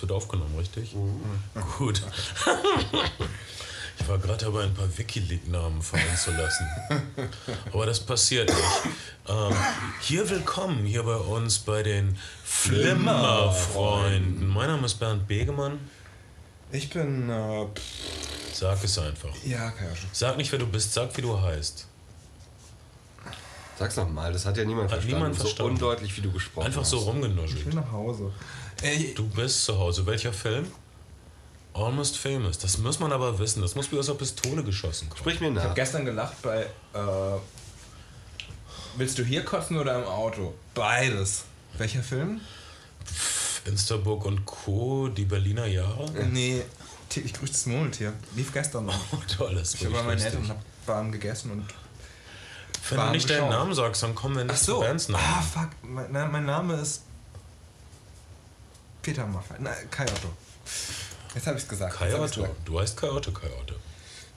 Wird aufgenommen, richtig? Gut. Ich war gerade dabei, ein paar Wikileaks-Namen fallen zu lassen. Aber das passiert nicht. Ähm, hier willkommen, hier bei uns bei den Flimmerfreunden. Mein Name ist Bernd Begemann. Ich bin. Äh, Sag es einfach. ja, kann ja schon. Sag nicht, wer du bist, sag, wie du heißt. Sag's nochmal, das hat ja niemand Hat verstanden. niemand so verstanden. undeutlich, wie du gesprochen Einfach hast. so Ich will rumgenuschelt. nach Hause. Ey, Du bist zu Hause. Welcher Film? Almost Famous. Das muss man aber wissen. Das muss wie aus der Pistole geschossen kommen. Sprich mir ich habe nach. gestern gelacht bei. Äh, willst du hier kotzen oder im Auto? Beides. Welcher Film? Instaburg und Co., die Berliner Jahre. Nee, täglich grüßt das Murmeltier. Lief gestern noch. Oh, tolles. Ich war bei meinen Eltern und hab warm gegessen und. Wenn du nicht deinen geschaut. Namen sagst, dann kommen wir nicht Ach so. zu Bandsnamen. Ah, fuck. Mein, mein Name ist. Peter Maffay. Nein, Kai Otto. Jetzt habe ich es gesagt. Jetzt hab ich's Coyote. gesagt. Du heißt Coyote, Coyote.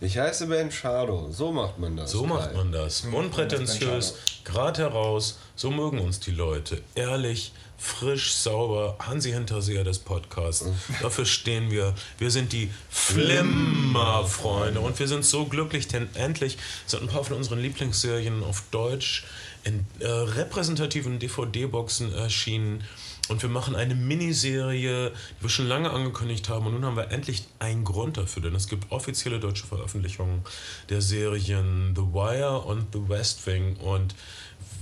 Ich heiße Ben Schado. So macht man das. So macht man das. macht man das, Unprätentiös, gerade heraus. So mögen uns die Leute. Ehrlich, frisch, sauber. Hansi Hinterseher des Podcasts. Dafür stehen wir. Wir sind die Flimmer-Freunde. Und wir sind so glücklich, denn endlich sind ein paar von unseren Lieblingsserien auf Deutsch in äh, repräsentativen DVD-Boxen erschienen. Und wir machen eine Miniserie, die wir schon lange angekündigt haben. Und nun haben wir endlich einen Grund dafür, denn es gibt offizielle deutsche Veröffentlichungen der Serien The Wire und The West Wing. Und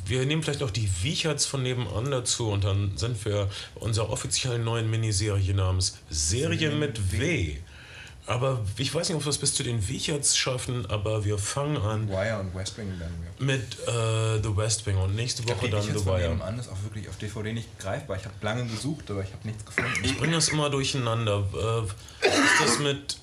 wir nehmen vielleicht auch die Wiecherts von nebenan dazu. Und dann sind wir unserer offiziellen neuen Miniserie namens Serie mit W. Aber ich weiß nicht, ob wir es bis zu den Wiecherts schaffen, aber wir fangen an Wire und West Wing wir. mit äh, The West Wing und nächste Woche dann The Wire. nebenan ist auch wirklich auf DVD nicht greifbar. Ich habe lange gesucht, aber ich habe nichts gefunden. Ich bringe das immer durcheinander. Äh, ist das mit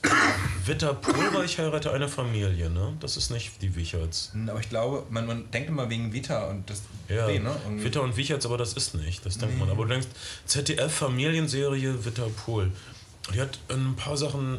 Witter Pulver, ich heirate eine Familie, ne? Das ist nicht die Wicherts. Aber ich glaube, man, man denkt immer wegen Vita und das Ja, W, ne? Und Witter und Wicherts, aber das ist nicht. Das denkt man. Aber du denkst, ZDF-Familienserie Witter Pohl. Die hat ein paar Sachen,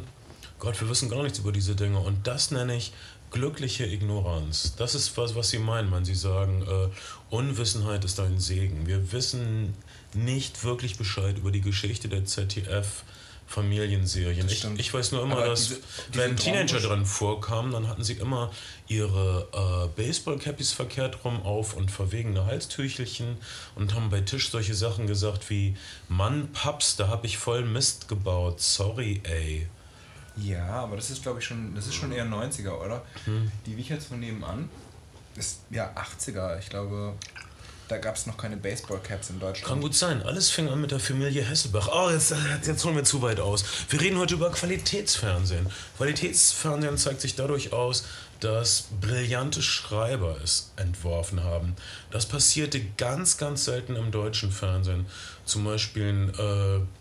Gott, wir wissen gar nichts über diese Dinge. Und das nenne ich glückliche Ignoranz. Das ist was, was sie meinen, wenn sie sagen, äh, Unwissenheit ist ein Segen. Wir wissen nicht wirklich Bescheid über die Geschichte der ZDF. Familienserien. Ich, ich weiß nur immer, Aber dass diese- wenn diese Teenager Traumbusch- drin vorkamen, dann hatten sie immer ihre äh, Baseball-Cappies verkehrt rum auf und verwegene Halstüchelchen und haben bei Tisch solche Sachen gesagt wie Mann, Paps, da hab ich voll Mist gebaut, sorry, ey. Ja, aber das ist, glaube ich, schon, das ist schon eher 90er, oder? Hm. Die Wicherts von nebenan ist ja 80er. Ich glaube, da gab es noch keine Baseball-Caps in Deutschland. Kann gut sein. Alles fing an mit der Familie Hessebach. Oh, jetzt, jetzt holen wir zu weit aus. Wir reden heute über Qualitätsfernsehen. Qualitätsfernsehen zeigt sich dadurch aus, dass brillante Schreiber es entworfen haben. Das passierte ganz, ganz selten im deutschen Fernsehen. Zum Beispiel äh,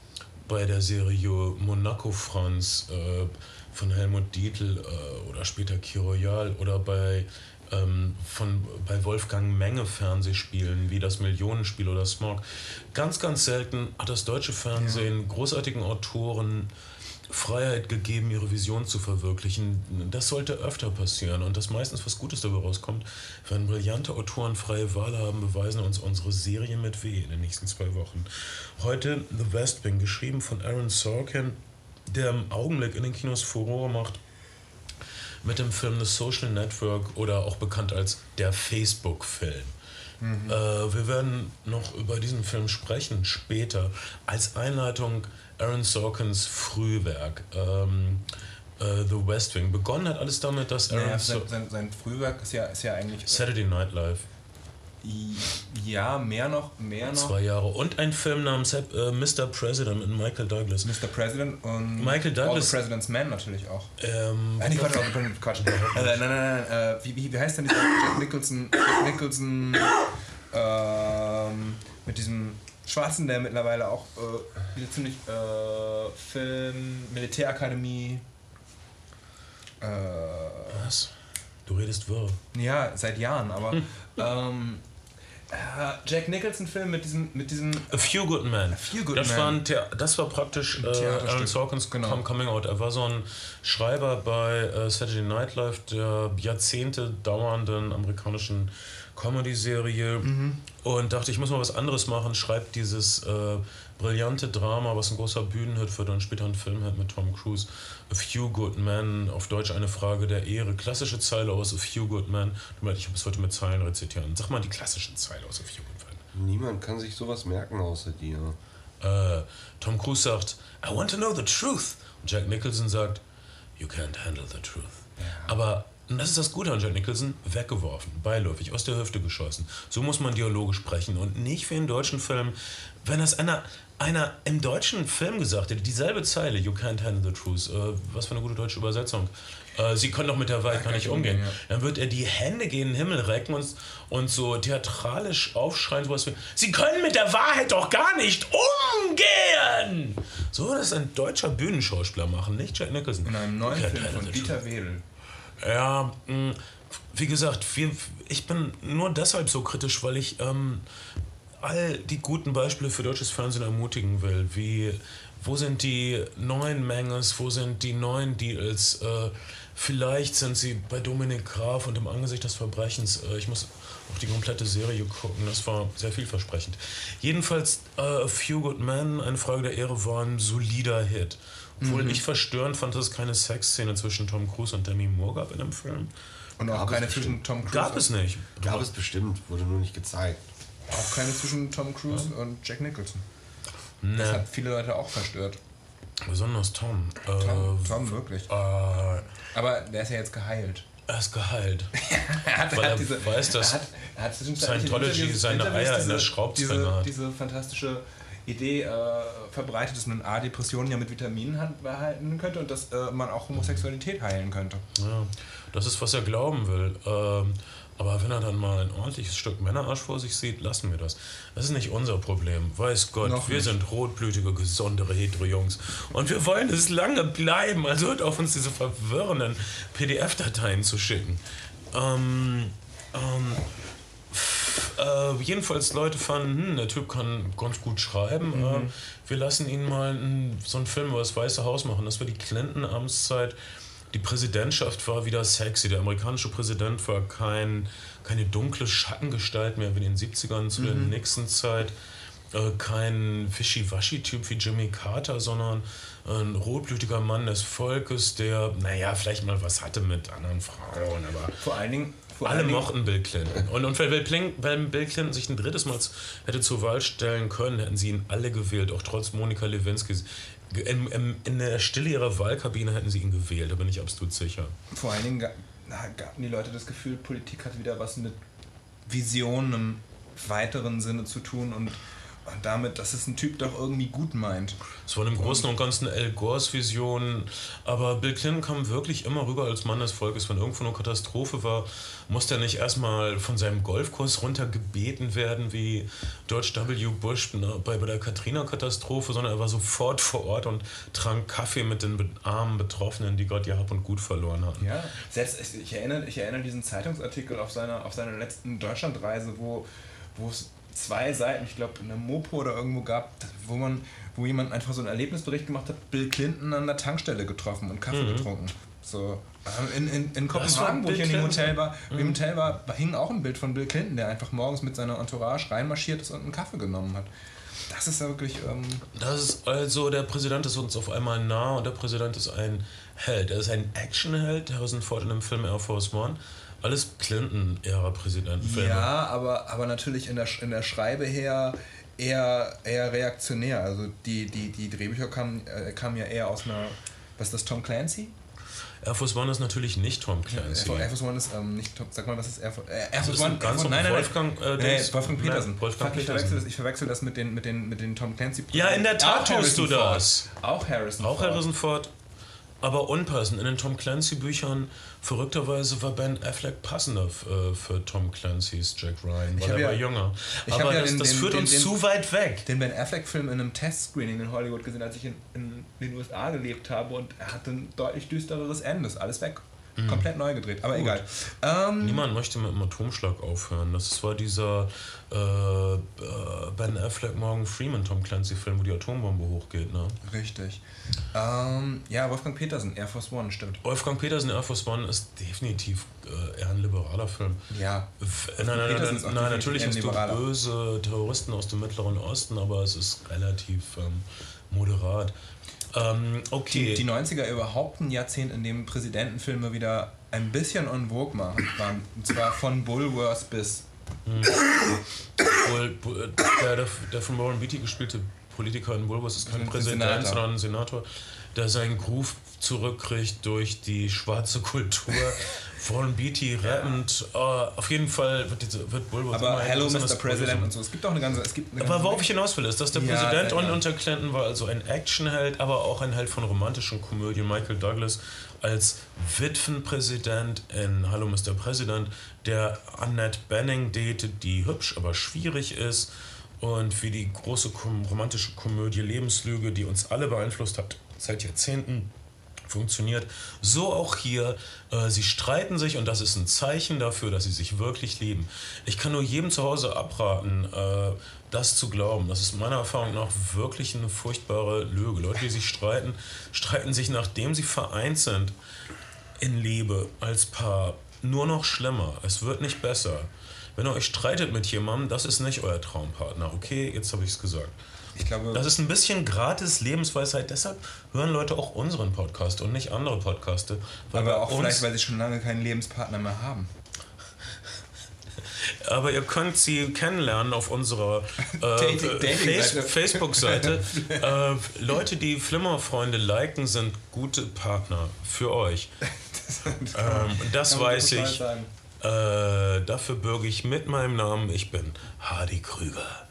bei der Serie Monaco Franz äh, von Helmut Dietl äh, oder später Kiroyal oder bei, ähm, von, bei Wolfgang Menge Fernsehspielen wie das Millionenspiel oder Smog. Ganz, ganz selten hat das deutsche Fernsehen großartigen Autoren Freiheit gegeben, ihre Vision zu verwirklichen. Das sollte öfter passieren und dass meistens was Gutes dabei rauskommt. Wenn brillante Autoren freie Wahl haben, beweisen uns unsere Serie mit W in den nächsten zwei Wochen. Heute The West Wing, geschrieben von Aaron Sorkin, der im Augenblick in den Kinos Furore macht mit dem Film The Social Network oder auch bekannt als der Facebook-Film. Äh, wir werden noch über diesen Film sprechen später. Als Einleitung Aaron Sorkins Frühwerk, ähm, äh, The West Wing. Begonnen hat alles damit, dass Aaron Naja, sein, sein, sein Frühwerk ist ja, ist ja eigentlich. Saturday Night Live, Ja, mehr noch, mehr noch. zwei Jahre. Und ein Film namens äh, Mr. President mit Michael Douglas. Mr. President und Michael Douglas- All the President's Man natürlich auch. Ähm, Äh, nicht Quatsch, Quatsch. äh, nein, nein, nein, nein. Äh, wie, wie, wie heißt denn dieser Jack Nicholson? Jack Nicholson ähm, mit diesem Schwarzen, der mittlerweile auch äh, wieder ziemlich äh, Film, Militärakademie. Äh, was? Du redest wirr. ja, seit Jahren, aber ähm, äh, Jack Nicholson-Film mit diesem, mit diesem A Few Good Men. Few Good das, Men. War ein das war praktisch äh. Aaron Sorkins Genau. Com- Coming Out. Er war so ein Schreiber bei äh, Saturday Night Live der Jahrzehnte dauernden amerikanischen Comedy-Serie und dachte, ich muss mal was anderes machen. Schreibt dieses äh, brillante Drama, was ein großer Bühnenhit wird und später ein Filmhit mit Tom Cruise. A Few Good Men, auf Deutsch eine Frage der Ehre. Klassische Zeile aus A Few Good Men. Ich habe es heute mit Zeilen rezitieren. Sag mal die klassischen Zeile aus A Few Good Men. Niemand kann sich sowas merken außer dir. Äh, Tom Cruise sagt, I want to know the truth. Und Jack Nicholson sagt, You can't handle the truth. Aber, und das ist das Gute an Jack Nicholson, weggeworfen, beiläufig, aus der Hüfte geschossen. So muss man Dialoge sprechen und nicht wie in deutschen Filmen. Wenn das einer, einer im deutschen Film gesagt hätte, dieselbe Zeile, You can't handle the truth, äh, was für eine gute deutsche Übersetzung. Äh, Sie können doch mit der Wahrheit gar nicht umgehen. ja. Dann wird er die Hände gegen den Himmel recken und, und so theatralisch aufschreien, sowas wie, Sie können mit der Wahrheit doch gar nicht umgehen! So würde das ein deutscher Bühnenschauspieler machen, nicht Jack Nicholson. In einem neuen Film von Dieter Wedel. Ja, mh, wie gesagt, ich bin nur deshalb so kritisch, weil ich ähm, all die guten Beispiele für deutsches Fernsehen ermutigen will. Wie, wo sind die neuen Menges, wo sind die neuen Deals? Äh, vielleicht sind sie bei Dominik Graf und im Angesicht des Verbrechens. Äh, ich muss auch die komplette Serie gucken, das war sehr vielversprechend. Jedenfalls, äh, A Few Good Men, eine Frage der Ehre, war ein solider Hit. Obwohl ich verstörend fand, dass es keine Sexszene zwischen Tom Cruise und Demi Moore gab in dem Film. Und auch Gab es keine zwischen Tom Cruise. Gab es nicht. Gab es bestimmt, wurde nur nicht gezeigt. Auch keine zwischen Tom Cruise und Jack Nicholson. Das Ne, hat viele Leute auch verstört. besonders Tom. Äh, Tom, Tom wirklich. Äh, er Aber der ist ja jetzt geheilt. ist geheilt. Er hat, Weil er weiß, dass er hat, er hat Scientology seine Interviews Eier in der diese- Schraubzwinge diese, hat. diese fantastische Idee äh, verbreitet, dass man A, Depressionen ja mit Vitaminen behalten könnte und dass äh, man auch Homosexualität heilen könnte. Ja, das ist, was er glauben will. Ähm, aber wenn er dann mal ein ordentliches Stück Männerarsch vor sich sieht, lassen wir das. Das ist nicht unser Problem. Weiß Gott, Noch wir nicht. sind rotblütige, gesondere Hetero-Jungs. Und wir wollen es lange bleiben. Also hört auf, uns diese verwirrenden PDF-Dateien zu schicken. Ähm, ähm, äh, jedenfalls Leute fanden, hm, der Typ kann ganz gut schreiben. Äh, wir lassen ihn mal n- so einen Film über das Weiße Haus machen. Das war die Clinton-Amtszeit. Die Präsidentschaft war wieder sexy. Der amerikanische Präsident war kein, keine dunkle Schattengestalt mehr wie in den 70ern zu der Nixon-Zeit. Äh, kein Wischiwaschi-Typ wie Jimmy Carter, sondern ein rotblütiger Mann des Volkes, der, naja, vielleicht mal was hatte mit anderen Frauen, aber Vor allen Dingen. Vor alle mochten Bill Clinton. Und, und wenn, Bill Clinton, wenn Bill Clinton sich ein drittes Mal hätte zur Wahl stellen können, hätten sie ihn alle gewählt, auch trotz Monika Lewinsky. In, in, in der Stille ihrer Wahlkabine hätten sie ihn gewählt, da bin ich absolut sicher. Vor allen Dingen gaben die Leute das Gefühl, Politik hat wieder was mit Visionen im weiteren Sinne zu tun und, und damit, dass es ein Typ doch irgendwie gut meint. Es waren im Großen und Ganzen Al Gores Visionen, aber Bill Clinton kam wirklich immer rüber als Mann des Volkes. Wenn irgendwo eine Katastrophe war, musste er nicht erstmal von seinem Golfkurs runtergebeten werden wie George W. Bush ne, bei, der Katrina-Katastrophe, sondern er war sofort vor Ort und trank Kaffee mit den armen Betroffenen, die gerade ihr Hab und Gut verloren hatten. Ja, selbst ich, ich erinnere, ich erinnere diesen Zeitungsartikel auf seiner, auf seiner letzten Deutschlandreise, wo, wo es zwei Seiten, ich glaube in der Mopo oder irgendwo gab, wo man, wo jemand einfach so einen Erlebnisbericht gemacht hat, Bill Clinton an der Tankstelle getroffen und Kaffee getrunken. So. ähm, In, in, in Kopenhagen, wo ich in dem? Hotel war, im Hotel war, hing auch ein Bild von Bill Clinton, der einfach morgens mit seiner Entourage reinmarschiert ist und einen Kaffee genommen hat. Das ist ja wirklich. Ähm, Das ist also, der Präsident ist uns auf einmal nah und der Präsident ist ein Held. Er ist ein Actionheld, Harrison Ford in dem Film Air Force One. Alles Clinton-Ära-Präsidentenfilme. Ja, aber, aber natürlich in der, in der Schreibe her eher, eher reaktionär. Also die, die, die Drehbücher kamen, äh, kamen ja eher aus einer. Was ist das, Tom Clancy? Air Force One ist natürlich nicht Tom Clancy. Air Force One ist ähm, nicht Tom, sag mal, was ist Air Force, äh, Air Das Force One? ganz Air nein, nein, nein. Wolfgang, äh, nee, Wolfgang nein, Petersen. Wolfgang Fuck, ich, verwechsel das, ich verwechsel das mit den, mit den, mit den Tom Clancy. Ja, in der Tat Auch tust du Ford. das. Auch Harrison Auch Ford. Harrison Ford, aber unpassend. In den Tom Clancy-Büchern, verrückterweise war Ben Affleck passender äh, für Tom Clancy's Jack Ryan, weil er ja- war jünger. Aber ja das, den- das führt den- uns den- zu weit weg. den Ben Affleck-Film in einem Testscreening in Hollywood gesehen, als ich in, in den USA gelebt habe und er hatte ein deutlich düstereres Ende. Ist alles weg. Komplett neu gedreht, aber egal. Ähm, Niemand möchte mit dem Atomschlag aufhören. Das war dieser äh, äh, Ben Affleck, Morgan Freeman, Tom Clancy-Film, wo die Atombombe hochgeht. Ne? richtig. Ähm, ja, Wolfgang Petersen, Air Force One, stimmt. Wolfgang Petersen, Air Force One, ist definitiv äh, eher ein liberaler Film. Ja. F- Nein, nein, nein, nein, natürlich hast du böse Terroristen aus dem Mittleren Osten, aber es ist relativ ähm, moderat. Ähm, okay. Die 90er überhaupt ein Jahrzehnt, in dem Präsidentenfilme wieder ein bisschen on vogue machen, waren. Und zwar von Bulworth bis. Bull, Bull, der, der, der von Warren Beatty gespielte Politiker in Bulbus ist kein Ein Präsident, Senator. sondern ein Senator, der seinen Groove zurückkriegt durch die schwarze Kultur. Warren Beatty rappend. äh, auf jeden Fall wird, diese, wird Bulbus Aber Hello Mr. President und so. Es gibt auch eine ganze. Es gibt eine Aber ganze worauf ich hinaus will, ist, dass der Ja, Präsident gern. unter Clinton war also ein Actionheld, aber auch ein Held von romantischen Komödien. Michael Douglas als Witwenpräsident in Hallo Mr. President, der Annette Benning datet, die hübsch, aber schwierig ist. Und wie die große kom romantische Komödie Lebenslüge, die uns alle beeinflusst hat seit Jahrzehnten, funktioniert. So auch hier. Äh, sie streiten sich und das ist ein Zeichen dafür, dass sie sich wirklich lieben. Ich kann nur jedem zu Hause abraten, äh, das zu glauben. Das ist meiner Erfahrung nach wirklich eine furchtbare Lüge. Leute, die sich streiten, streiten sich, nachdem sie vereint sind, in Liebe als Paar nur noch schlimmer. Es wird nicht besser. Wenn ihr euch streitet mit jemandem, das ist nicht euer Traumpartner. Okay, jetzt habe ich es gesagt. Ich glaube, Das ist ein bisschen gratis Lebensweisheit. Deshalb hören Leute auch unseren Podcast und nicht andere Podcaste. Aber auch vielleicht, weil sie schon lange keinen Lebenspartner mehr haben. aber ihr könnt sie kennenlernen auf unserer äh. Face Facebook-Seite. äh, Leute, die Flimmerfreunde liken, sind gute Partner für euch. Ähm, das Kann man weiß ich. Äh, dafür bürge ich mit meinem Namen. Ich bin Hardy Krüger.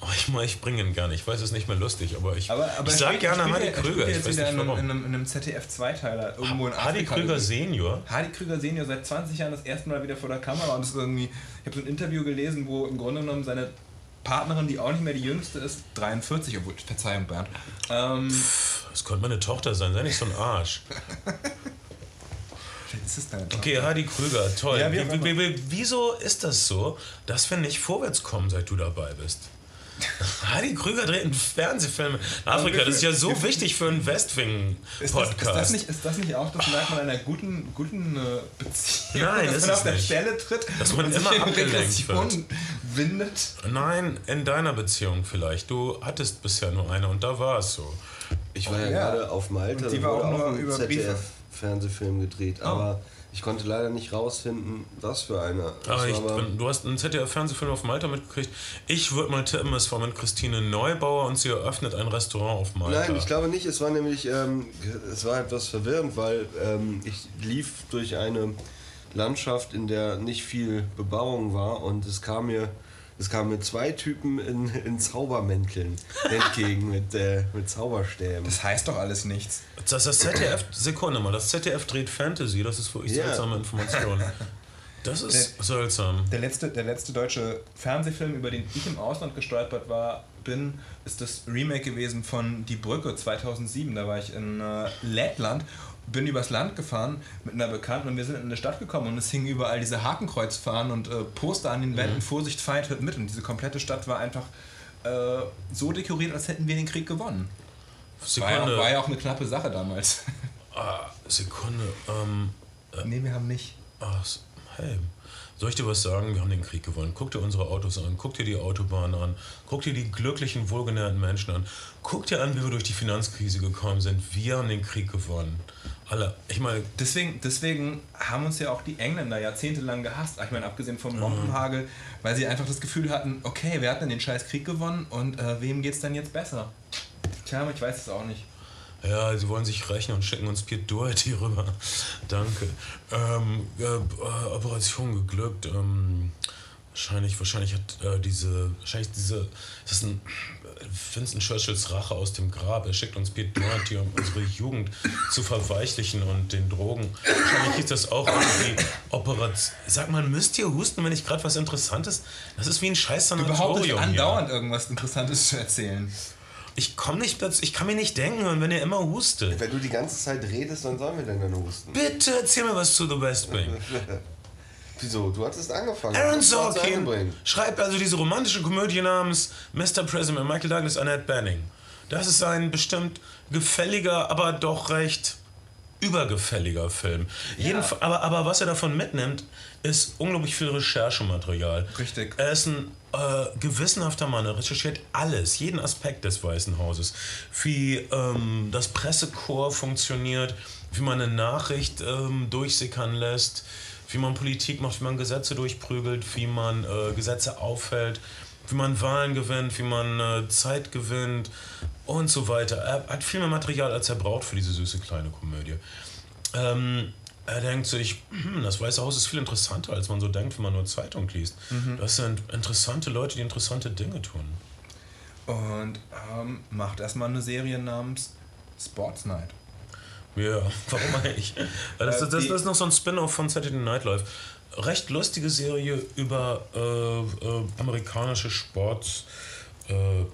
Oh, ich, ich bringe ihn gerne. Ich weiß, es ist nicht mehr lustig, aber ich, Aber, aber ich sag gerne er Hardy er Krüger. Ich jetzt weiß wieder nicht in einem, warum. in einem, in einem ZDF-Zweiteiler irgendwo in Hardy Afrika. Krüger irgendwie. Senior. Hardy Krüger Senior seit 20 Jahren das erste Mal wieder vor der Kamera und ist irgendwie, ich habe so ein Interview gelesen, wo im Grunde genommen seine Partnerin, die auch nicht mehr die jüngste ist, 43, obwohl, Verzeihung Bernd, ähm, Das könnte meine Tochter sein. Sei nicht so ein Arsch. ist es deine Tochter. Okay, Hardy Krüger, toll. Ja, wie, wieso ist das so, dass wir nicht vorwärts kommen, seit du dabei bist? Hardy Krüger dreht einen Fernsehfilm in Afrika. Das ist ja so wichtig für einen Ist das, Westwing-Podcast. ist, das nicht, ist das nicht auch das Merkmal einer guten, guten äh, Beziehung, Nein, dass ist man es auf der. Stelle tritt Dass man und sich immer in abgelenkt Regression windet? Nein, in deiner Beziehung vielleicht. Du hattest bisher nur eine und da war es so. Ich war ja, Ja. gerade auf Malta, Und die war wurde auch nur über Briefe. ZDF-Fernsehfilm gedreht, aber ich konnte leider nicht rausfinden, was für einer. Das Aber ich, aber- du hast einen ZDF-Fernsehfilm auf Malta mitgekriegt. Ich würde mal tippen, es war mit Christine Neubauer und sie eröffnet ein Restaurant auf Malta. Nein, ich glaube nicht. Es war nämlich, ähm, es war etwas verwirrend, weil ähm, ich lief durch eine Landschaft, in der nicht viel Bebauung war und es kam mir, es kamen mir zwei Typen in, in Zaubermänteln entgegen mit, äh, mit Zauberstäben. Das heißt doch alles nichts. Das, das ZDF, Sekunde mal, das ZDF dreht Fantasy, das ist wirklich Ja. seltsame Information. Das ist seltsam. Der letzte, der letzte deutsche Fernsehfilm, über den ich im Ausland gestolpert war, bin, ist das Remake gewesen von Die Brücke 2007. Da war ich in äh, Lettland, bin übers Land gefahren mit einer Bekannten und wir sind in eine Stadt gekommen und es hingen überall diese Hakenkreuzfahnen und äh, Poster an den Wänden, Vorsicht, Feind, hört mit. Und diese komplette Stadt war einfach äh, so dekoriert, als hätten wir den Krieg gewonnen. War ja, Sekunde. war ja auch eine knappe Sache damals. Ah, Sekunde. Ähm, nee, wir haben nicht. ach, hey. Soll ich dir was sagen? Wir haben den Krieg gewonnen. Guck dir unsere Autos an, guck dir die Autobahn an, guck dir die glücklichen, wohlgenährten Menschen an. Guck dir an, wie wir durch die Finanzkrise gekommen sind. Wir haben den Krieg gewonnen. Alle. Ich meine, Deswegen, deswegen haben uns ja auch die Engländer jahrzehntelang gehasst. Ich meine, abgesehen vom Bombenhagel, weil sie einfach das Gefühl hatten, okay, wir hatten den scheiß Krieg gewonnen und äh, wem geht's denn jetzt besser? Tja, ich weiß es auch nicht. Ja, sie wollen sich rächen und schicken uns Piet Doherty rüber. Danke. Ähm, äh, äh, Operation geglückt. Ähm, wahrscheinlich, wahrscheinlich hat äh, diese, wahrscheinlich diese, das ist ein Winston Churchills Rache aus dem Grab. Er schickt uns Piet Doherty, um unsere Jugend zu verweichlichen und den Drogen. Wahrscheinlich hieß das auch irgendwie Operation. Sag mal, müsst ihr husten, wenn ich gerade was Interessantes. Das ist wie ein scheiß Überhaupt nicht Sanatorium hier. andauernd irgendwas Interessantes zu erzählen. Ich komme nicht dazu, ich kann mir nicht denken hören, wenn ihr immer hustet. Wenn du die ganze Zeit redest, dann sollen wir denn dann husten? Bitte erzähl mir was zu The West Wing. Wieso? Du hattest angefangen. Aaron Sorkin schreibt also diese romantische Komödie namens Mr. President mit Michael Douglas, Annette Banning. Das ist ein bestimmt gefälliger, aber doch recht übergefälliger Film. Jedenf- aber, aber was er davon mitnimmt, ist unglaublich viel Recherchematerial. Richtig. Er ist ein äh, gewissenhafter Mann, er recherchiert alles, jeden Aspekt des Weißen Hauses. Wie ähm, das Pressekorps funktioniert, wie man eine Nachricht ähm, durchsickern lässt, wie man Politik macht, wie man Gesetze durchprügelt, wie man äh, Gesetze aufhält, wie man Wahlen gewinnt, wie man äh, Zeit gewinnt und so weiter. Er hat viel mehr Material, als er braucht für diese süße kleine Komödie. Ähm, er denkt sich, hm, das Weiße Haus ist viel interessanter, als man so denkt, wenn man nur Zeitung liest. Das sind interessante Leute, die interessante Dinge tun. Und ähm, macht erstmal eine Serie namens Sports Night. Ja, warum eigentlich? Das, das, das, die- das ist noch so ein Spin-off von Saturday Night Live. Recht lustige Serie über äh, äh, amerikanische Sport. Äh,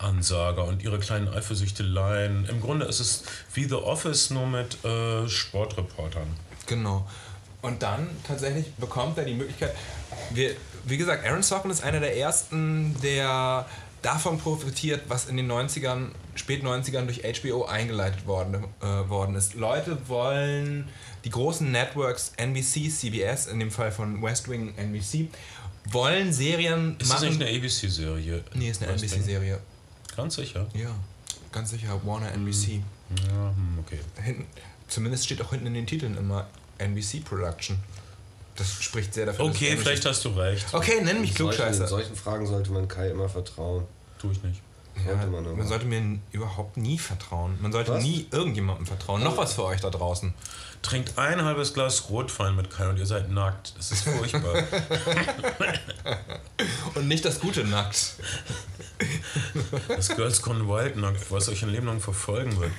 und ihre kleinen Eifersüchteleien. Im Grunde ist es wie The Office, nur mit äh, Sportreportern. Genau. Und dann tatsächlich bekommt er die Möglichkeit, wir, wie gesagt, Aaron Sorkin ist einer der ersten, der davon profitiert, was in den 90ern, spät 90ern durch HBO eingeleitet worden, äh, worden ist. Leute wollen die großen Networks, NBC, CBS, in dem Fall von West Wing NBC, wollen Serien Ist das machen. nicht eine ABC-Serie? nee, ist eine? NBC-Serie. Ganz sicher. Ja, ganz sicher, Warner NBC. Ja, hm, okay. Hinten, zumindest steht auch hinten in den Titeln immer NBC Production. Das spricht sehr dafür. dass Okay, vielleicht hast du recht. Okay, nenn mich In solchen, in Klugscheißer. solchen Fragen sollte man Kai immer vertrauen. Tue ich nicht. Ja, Sollte man aber. man sollte mir überhaupt nie vertrauen. Man sollte Was? nie irgendjemandem vertrauen. Noch was für euch da draußen. Trinkt ein halbes Glas Rotwein mit Kai und ihr seid nackt. Das ist furchtbar. Und nicht das Gute nackt. das Girls Gone Wild nackt, was euch ein Leben lang verfolgen wird.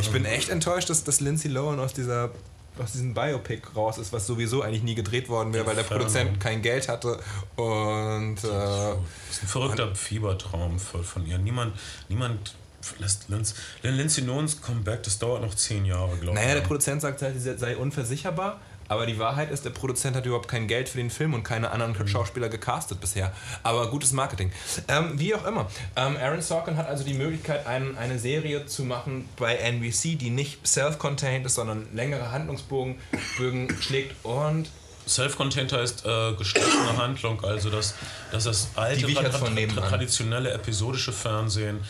Ich bin echt enttäuscht, dass, dass Lindsay Lohan aus dieser aus diesem Biopic raus ist, was sowieso eigentlich nie gedreht worden wäre, weil der. Produzent kein Geld hatte und äh, Das ist ein verrückter Fiebertraum von, von ihr. Niemand, niemand lässt Linz, Lindsay Lohan's Comeback, das dauert noch zehn Jahre, glaube ich. Naja, der Produzent sagt halt, sie sei unversicherbar, aber die Wahrheit ist, der Produzent hat überhaupt kein Geld für den Film und keine anderen Schauspieler gecastet bisher. Aber gutes Marketing. Ähm, wie auch immer. Ähm, Aaron Sorkin hat also die Möglichkeit, ein, eine Serie zu machen bei NBC, die nicht self-contained ist, sondern längere Handlungsbogen Bögen schlägt und Self-Contained heißt äh, geschlossene Handlung, also dass, dass das alte, tra- tra- traditionelle episodische Fernsehen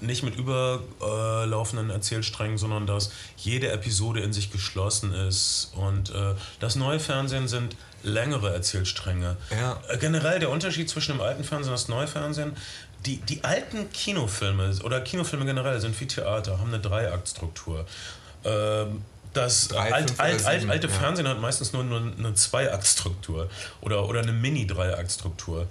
nicht mit überlaufenden Erzählsträngen, sondern dass jede Episode in sich geschlossen ist. Und äh, das neue Fernsehen sind längere Erzählstränge. Ja. Äh, generell der Unterschied zwischen dem alten Fernsehen und das neue Fernsehen, die, die alten Kinofilme oder Kinofilme generell sind wie Theater, haben eine Dreiaktstruktur. Ähm, das Drei, alt, alt, alt, alte ja. Fernsehen hat meistens nur, nur eine Zweiaktstruktur oder, oder eine Mini-Dreiaktstruktur.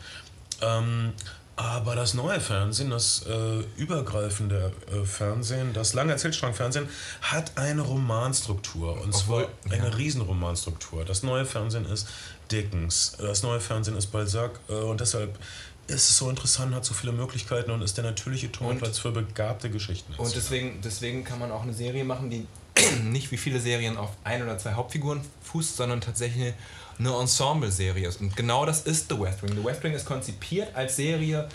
Ähm, aber das neue Fernsehen, das äh, übergreifende äh, Fernsehen, das lange Erzählstrangfernsehen, hat eine Romanstruktur. Und Obwohl- zwar eine ja. Riesenromanstruktur. Das neue Fernsehen ist Dickens, das neue Fernsehen ist Balzac äh, und deshalb ist es so interessant, hat so viele Möglichkeiten und ist der natürliche Tonplatz für begabte Geschichten. Und deswegen, deswegen kann man auch eine Serie machen, die nicht wie viele Serien auf ein oder zwei Hauptfiguren fußt, sondern tatsächlich eine Ensemble-Serie ist. Und genau das ist The West Wing. The West Wing ist konzipiert als Serie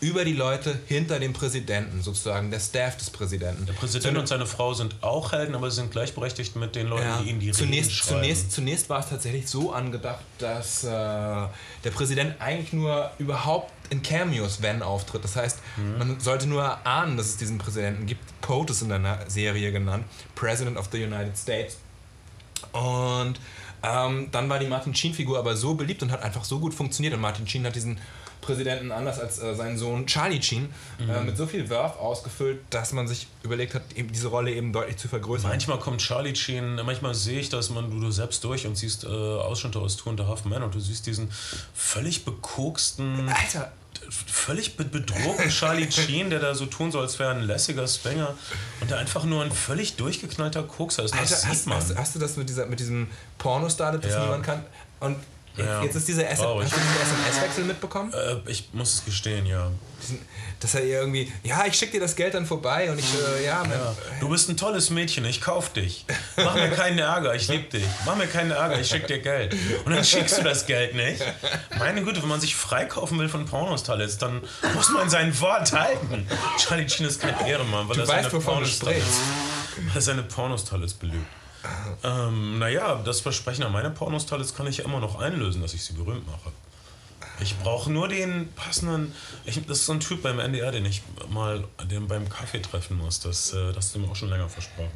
über die Leute hinter dem Präsidenten, sozusagen der Staff des Präsidenten. Der Präsident und seine Frau sind auch Helden, aber sie sind gleichberechtigt mit den Leuten, Ja, die ihnen die Reden zunächst, schreiben. zunächst, zunächst war es tatsächlich so angedacht, dass äh, der Präsident eigentlich nur überhaupt in Cameos, wenn auftritt. Das heißt, Mhm. man sollte nur ahnen, dass es diesen Präsidenten gibt. POTUS in der Serie genannt, President of the United States. Und ähm, dann war die Martin Sheen-Figur aber so beliebt und hat einfach so gut funktioniert. Und Martin Sheen hat diesen Präsidenten anders als äh, seinen Sohn Charlie Sheen äh, Mhm. mit so viel Werf ausgefüllt, dass man sich überlegt hat, eben diese Rolle eben deutlich zu vergrößern. Manchmal kommt Charlie Sheen, manchmal sehe ich das, man, du, du selbst durch und siehst äh, Ausschnitte aus Two and a Half Men und du siehst diesen völlig bekoksten, Alter, völlig be bedrohten Charlie Sheen, der da so tun soll, als wäre er ein lässiger Spanger und der einfach nur ein völlig durchgeknallter Kokser ist. Alter, das hast, hast, hast du das mit, dieser, mit diesem Pornostar, das Ja. niemand kann? Und Ja, Jetzt ist dieser SMS-Wechsel mitbekommen? Äh, ich muss es gestehen, ja. Dass er irgendwie, ja, ich schicke dir das Geld dann vorbei und ich, äh, ja, mein, ja. Du bist ein tolles Mädchen, ich kauf dich. Mach mir keinen Ärger, ich lieb dich. Mach mir keinen Ärger, ich schick dir Geld. Und dann schickst du das Geld nicht. Meine Güte, wenn man sich freikaufen will von Pornostalles, dann muss man sein Wort halten. Charlie Sheen ist kein Ehrenmann, weil Du er weißt, seine Pornostalles belügt. Ähm, naja, das Versprechen an meine Pornostalles kann ich ja immer noch einlösen, dass ich sie berühmt mache. Ich brauche nur den passenden. Ich, das ist so ein Typ beim NDR, den ich mal den beim Kaffee treffen muss. Das, äh, das ist mir auch schon länger versprochen.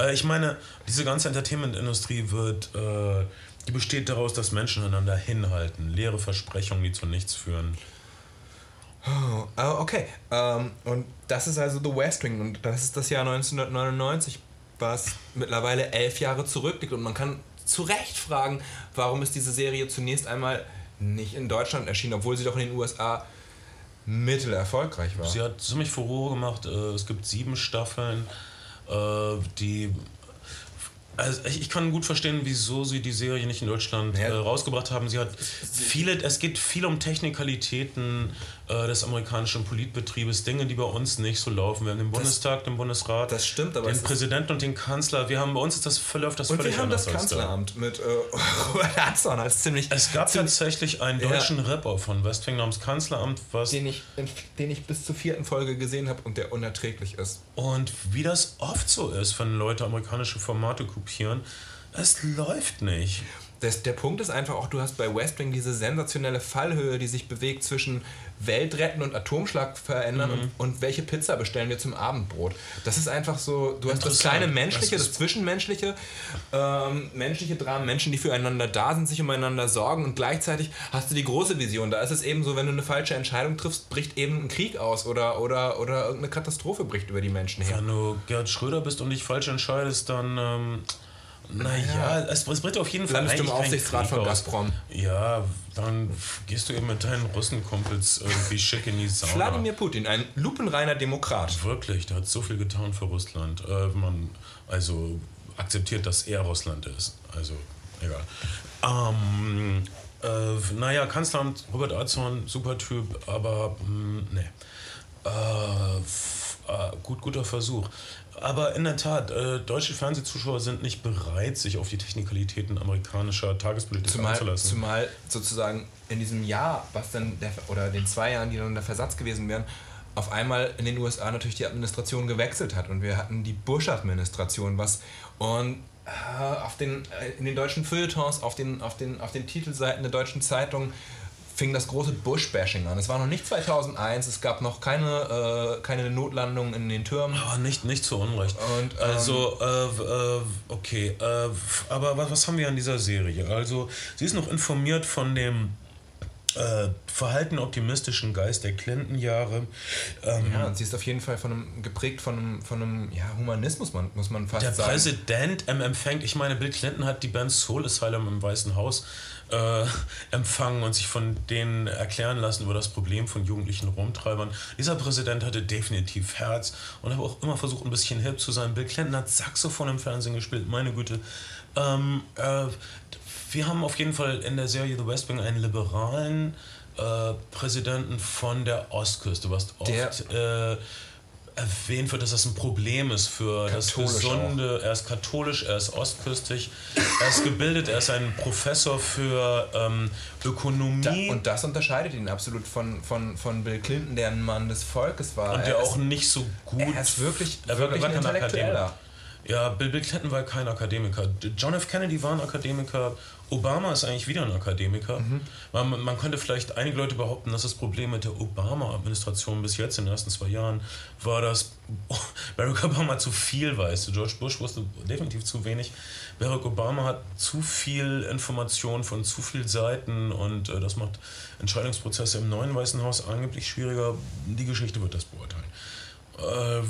Äh, ich meine, diese ganze Entertainment-Industrie wird. Äh, die besteht daraus, dass Menschen einander hinhalten. Leere Versprechungen, die zu nichts führen. Ah, okay. Ähm, und das ist also The West Wing und das ist das Jahr 1999, was mittlerweile elf Jahre zurückliegt. Und man kann zu Recht fragen, warum ist diese Serie zunächst einmal nicht in Deutschland erschienen, obwohl sie doch in den USA mittelerfolgreich war. Sie hat ziemlich Furore gemacht. Äh, Es gibt sieben Staffeln, äh, die. Also ich kann gut verstehen, wieso sie die Serie nicht in Deutschland Ja. äh, rausgebracht haben. Sie hat viele, es geht viel um Technikalitäten äh, des amerikanischen Politbetriebes, Dinge, die bei uns nicht so laufen. Wir haben den Bundestag, den Bundesrat, das stimmt, aber den Präsidenten und den Kanzler. Wir haben bei uns ist das verläuft das Und völlig wir haben das als da. Kanzleramt mit äh, Robert Hatzon als ziemlich. Es gab tatsächlich einen Ja. deutschen Rapper von Westwing namens Kanzleramt, was den ich, den ich bis zur vierten Folge gesehen habe und der unerträglich ist. Und wie das oft so ist, wenn Leute amerikanische Formate kopieren, es läuft nicht. Das, der Punkt ist einfach auch, du hast bei West Wing diese sensationelle Fallhöhe, die sich bewegt zwischen Weltretten und Atomschlag verändern Mhm. und, und welche Pizza bestellen wir zum Abendbrot. Das ist einfach so, du hast das kleine Menschliche, Das das, Zwischenmenschliche, ähm, menschliche Dramen, Menschen, die füreinander da sind, sich umeinander sorgen und gleichzeitig hast du die große Vision. Da ist es eben so, wenn du eine falsche Entscheidung triffst, bricht eben ein Krieg aus oder, oder, oder irgendeine Katastrophe bricht über die Menschen her. Wenn du Gerhard Schröder bist und dich falsch entscheidest, dann, ähm, naja, es, es bricht auf jeden Fall Landest du im Aufsichtsrat von. Gazprom. Ja, dann gehst du eben mit deinen Russenkumpels irgendwie schick in die Sauna. Wladimir Putin, ein lupenreiner Demokrat. Wirklich, der hat so viel getan für Russland. Äh, man also akzeptiert, dass er Russland ist. Also, egal. Ähm, äh, naja, Kanzleramt Robert Azorn, super Typ, aber mh, nee. Äh, äh, gut, guter Versuch. Aber in der Tat, äh, deutsche Fernsehzuschauer sind nicht bereit, sich auf die Technikalitäten amerikanischer Tagespolitik Zumal, einzulassen. zumal sozusagen in diesem Jahr, was dann der, oder den zwei Jahren, die dann der Versatz gewesen wären, auf einmal in den USA natürlich die Administration gewechselt hat und wir hatten die Bush-Administration, was und äh, auf den, äh, in den deutschen Feuilletons, auf den, auf, den, auf den Titelseiten der deutschen Zeitung fing das große Bush-Bashing an. Es war noch nicht 2001, es gab noch keine, äh, keine Notlandung in den Türmen. Aber nicht, nicht zu Unrecht. Und, ähm, also, äh, äh, okay, äh, aber was, was haben wir an dieser Serie? Also, sie ist noch informiert von dem äh, verhalten optimistischen Geist der Clinton-Jahre. Ähm, Ja, und sie ist auf jeden Fall von einem, geprägt von einem, von einem ja, Humanismus, man, muss man fast Der sagen. Präsident ähm, empfängt, ich meine, Bill Clinton hat die Band Soul Asylum im Weißen Haus äh, empfangen und sich von denen erklären lassen über das Problem von jugendlichen Rumtreibern. Dieser Präsident hatte definitiv Herz und hat auch immer versucht, ein bisschen hip zu sein. Bill Clinton hat Saxophon im Fernsehen gespielt, meine Güte. Ähm, äh, wir haben auf jeden Fall in der Serie The West Wing einen liberalen äh, Präsidenten von der Ostküste, was oft Der- äh, erwähnt wird, dass das ein Problem ist für das Katholisch gesunde. Er ist katholisch, er ist ostküstig, er ist gebildet, er ist ein Professor für ähm, Ökonomie. Da, und das unterscheidet ihn absolut von, von, von Bill Clinton, der ein Mann des Volkes war. und Er der ist- auch nicht so gut. er ist wirklich, er war, wirklich war ein kein Intellektueller. Akademiker. Ja, Bill, Bill Clinton war kein Akademiker. John F. Kennedy war ein Akademiker. Obama ist eigentlich wieder ein Akademiker. Mhm. Man, man könnte vielleicht einige Leute behaupten, dass das Problem mit der Obama-Administration bis jetzt in den ersten zwei Jahren war, dass Barack Obama zu viel weiß. George Bush wusste definitiv zu wenig. Barack Obama hat zu viel Information von zu vielen Seiten und äh, das macht Entscheidungsprozesse im neuen Weißen Haus angeblich schwieriger. Die Geschichte wird das beurteilen. Äh,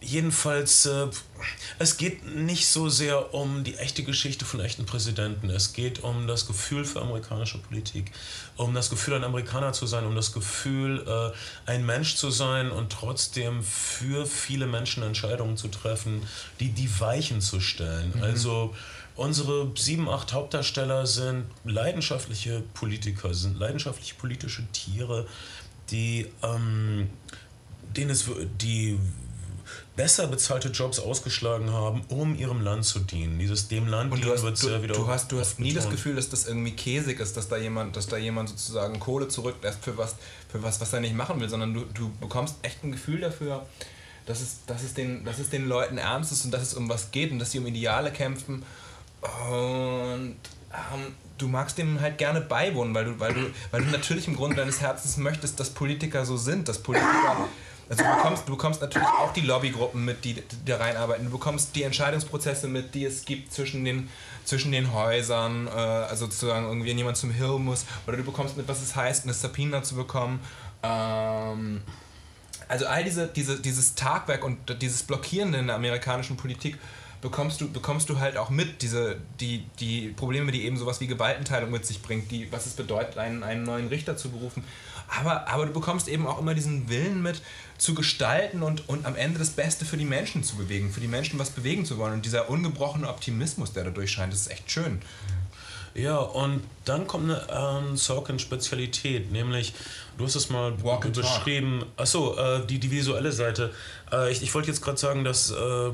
Jedenfalls, äh, es geht nicht so sehr um die echte Geschichte von echten Präsidenten. Es geht um das Gefühl für amerikanische Politik, um das Gefühl, ein Amerikaner zu sein, um das Gefühl, äh, ein Mensch zu sein und trotzdem für viele Menschen Entscheidungen zu treffen, die die Weichen zu stellen. Also unsere sieben, acht Hauptdarsteller sind leidenschaftliche Politiker, sind leidenschaftliche politische Tiere, die, ähm, denen es, die besser bezahlte Jobs ausgeschlagen haben, um ihrem Land zu dienen. Dieses dem Land Und du dienen hast, wird sehr wieder du hast, du hast nie das. Gefühl, dass das irgendwie käsig ist, dass da jemand, dass da jemand sozusagen Kohle zurücklässt für was, für was, was er nicht machen will, sondern du, du bekommst echt ein Gefühl dafür, dass es, dass, es den, dass es den Leuten ernst ist und dass es um was geht und dass sie um Ideale kämpfen. Und ähm, du magst dem halt gerne beiwohnen, weil du, weil, du, weil du natürlich im Grunde deines Herzens möchtest, dass Politiker so sind, dass Politiker. Also du bekommst, du bekommst natürlich auch die Lobbygruppen mit, die, da reinarbeiten. Du bekommst die Entscheidungsprozesse mit, die es gibt zwischen den, zwischen den Häusern, äh, also sozusagen irgendwie wenn jemand zum Hill muss. Oder du bekommst mit, was es heißt, eine Subpoena zu bekommen. Ähm, also all diese, diese, dieses Tagwerk und dieses Blockierende in der amerikanischen Politik bekommst du, bekommst du halt auch mit, diese, die, die Probleme, die eben sowas wie Gewaltenteilung mit sich bringt, die, was es bedeutet, einen, einen neuen Richter zu berufen. Aber, aber du bekommst eben auch immer diesen Willen mit, zu gestalten und, und am Ende das Beste für die Menschen zu bewegen, für die Menschen was bewegen zu wollen. Und dieser ungebrochene Optimismus, der da durchscheint, das ist echt schön. Ja, und dann kommt eine ähm, Sorkin-Spezialität, nämlich, du hast es mal beschrieben, achso, äh, die, die visuelle Seite. Äh, ich ich wollte jetzt gerade sagen, dass äh,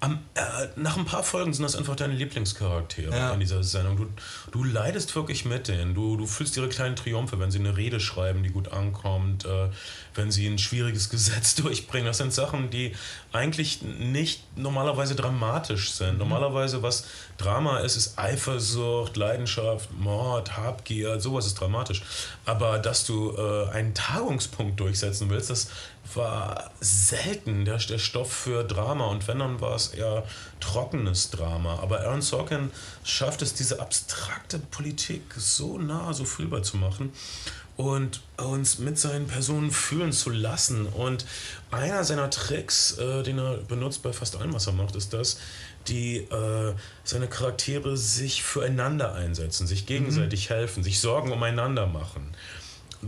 am, äh, nach ein paar Folgen sind das einfach deine Lieblingscharaktere Ja. in dieser Sendung. Du, du leidest wirklich mit denen. Du, du fühlst ihre kleinen Triumphe, wenn sie eine Rede schreiben, die gut ankommt, äh, wenn sie ein schwieriges Gesetz durchbringen. Das sind Sachen, die eigentlich nicht normalerweise dramatisch sind. Normalerweise, was Drama ist, ist Eifersucht, Leidenschaft, Mord, Habgier, sowas ist dramatisch. Aber dass du äh, einen Tagungspunkt durchsetzen willst, das war selten der, der Stoff für Drama. Und wenn, dann war es eher trockenes Drama. Aber Aaron Sorkin schafft es, diese abstrakte Politik so nah, so fühlbar zu machen und uns mit seinen Personen fühlen zu lassen. Und einer seiner Tricks, äh, den er benutzt bei fast allem, was er macht, ist das, die äh, seine Charaktere sich füreinander einsetzen, sich gegenseitig helfen, sich Sorgen umeinander machen.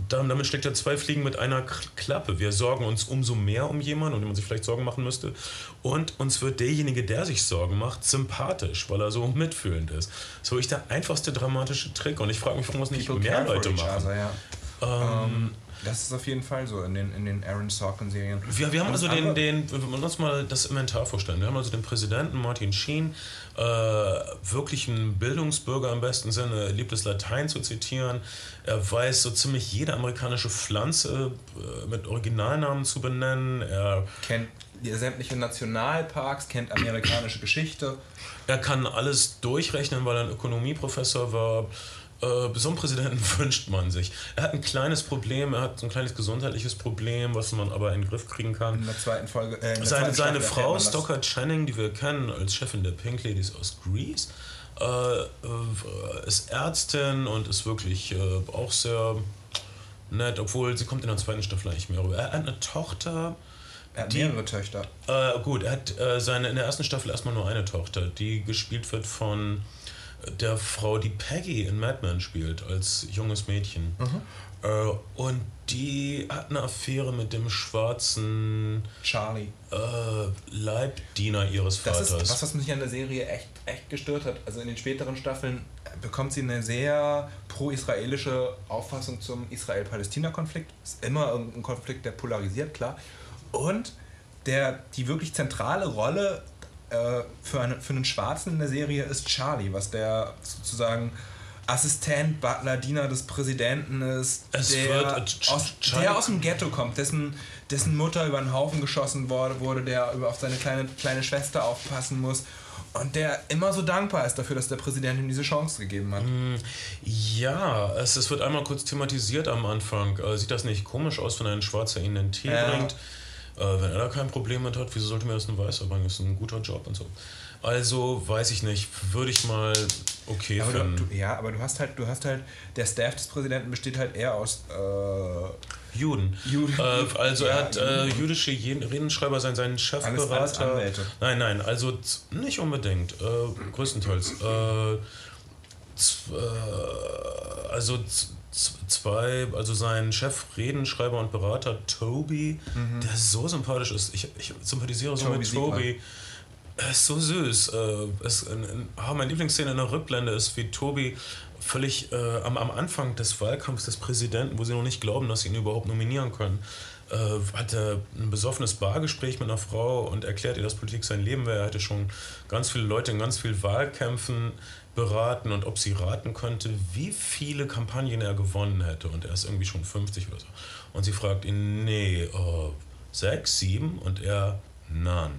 Damit schlägt er zwei Fliegen mit einer Klappe. Wir sorgen uns umso mehr um jemanden, um den man sich vielleicht Sorgen machen müsste. Und uns wird derjenige, der sich Sorgen macht, sympathisch, weil er so mitfühlend ist. So ich der einfachste dramatische Trick. Und ich frage mich, warum es nicht People mehr Leute machen. other, ja. Ähm, Das ist auf jeden Fall so in den, in den Aaron Sorkin-Serien. Wir, wir haben also den, den, wir wollen uns mal das Inventar vorstellen. Wir haben also den Präsidenten Martin Sheen, äh, wirklich ein Bildungsbürger im besten Sinne, liebt es Latein zu zitieren. Er weiß so ziemlich jede amerikanische Pflanze äh, mit Originalnamen zu benennen. Er, kennt sämtliche Nationalparks, kennt amerikanische Geschichte. er kann alles durchrechnen, weil er ein Ökonomieprofessor war. Äh, so einen Präsidenten wünscht man sich. Er hat ein kleines Problem, er hat so ein kleines gesundheitliches Problem, was man aber in den Griff kriegen kann. In der zweiten Folge. Äh, der Seine, zweiten seine Frau. Stockard Channing, die wir kennen als Chefin der Pink Ladies aus Grease, äh, äh, ist Ärztin und ist wirklich äh, auch sehr nett, obwohl sie kommt in der zweiten Staffel eigentlich mehr rüber. Er hat eine Tochter. Er hat die- mehrere Töchter. Äh, gut, er hat seine, in der ersten Staffel erstmal nur eine Tochter, die gespielt wird von der Frau, die Peggy in Mad Men spielt, als junges Mädchen. Äh, und die hat eine Affäre mit dem schwarzen Charlie. äh, Leibdiener ihres Das Vaters. ist was, was mich an der Serie echt, echt gestört hat. Also in den späteren Staffeln bekommt sie eine sehr pro-israelische Auffassung zum Israel-Palästina-Konflikt. Ist immer ein Konflikt, der polarisiert, klar. Und der, die wirklich zentrale Rolle äh, für, eine, für einen Schwarzen in der Serie ist Charlie, was der sozusagen Assistent, Butler, Diener des Präsidenten ist, Es der, äh, aus, der aus dem Ghetto kommt, dessen, dessen Mutter über den Haufen geschossen wurde, wurde der über auf seine kleine, kleine Schwester aufpassen muss und der immer so dankbar ist dafür, dass der Präsident ihm diese Chance gegeben hat. ja, es, es wird einmal kurz thematisiert am Anfang. Äh, sieht das nicht komisch aus, wenn ein Schwarzer ihnen den Tee Ja. bringt? Äh, wenn er da kein Problem mit hat, wieso sollte mir das ein Weißer bringen? Das ist ein guter Job und so. Also, weiß ich nicht, würde ich mal okay Aber finden. du, du, ja, aber du hast halt, du hast halt, der Staff des Präsidenten besteht halt eher aus äh, Juden. Juden. Äh, also Ja, er hat äh, jüdische Redenschreiber, sein, sein Chefberater. alles Anwälte. Nein, nein, also nicht unbedingt. Äh, größtenteils. Äh, also zwei, also sein Chef, Redenschreiber und Berater Toby, der so sympathisch ist. Ich, ich sympathisiere so Mhm. Toby mit. Toby. Er ist so süß. Äh, es, in, in, oh, meine Lieblingsszene in der Rückblende ist, wie Tobi völlig äh, am, am Anfang des Wahlkampfs des Präsidenten, wo sie noch nicht glauben, dass sie ihn überhaupt nominieren können, äh, hatte ein besoffenes Bargespräch mit einer Frau und erklärt ihr, dass Politik sein Leben wäre. Er hatte schon ganz viele Leute in ganz vielen Wahlkämpfen beraten und ob sie raten könnte, wie viele Kampagnen er gewonnen hätte. Und er ist irgendwie schon 50 oder so. Und sie fragt ihn, nee, äh, sechs, sieben? Und er, none.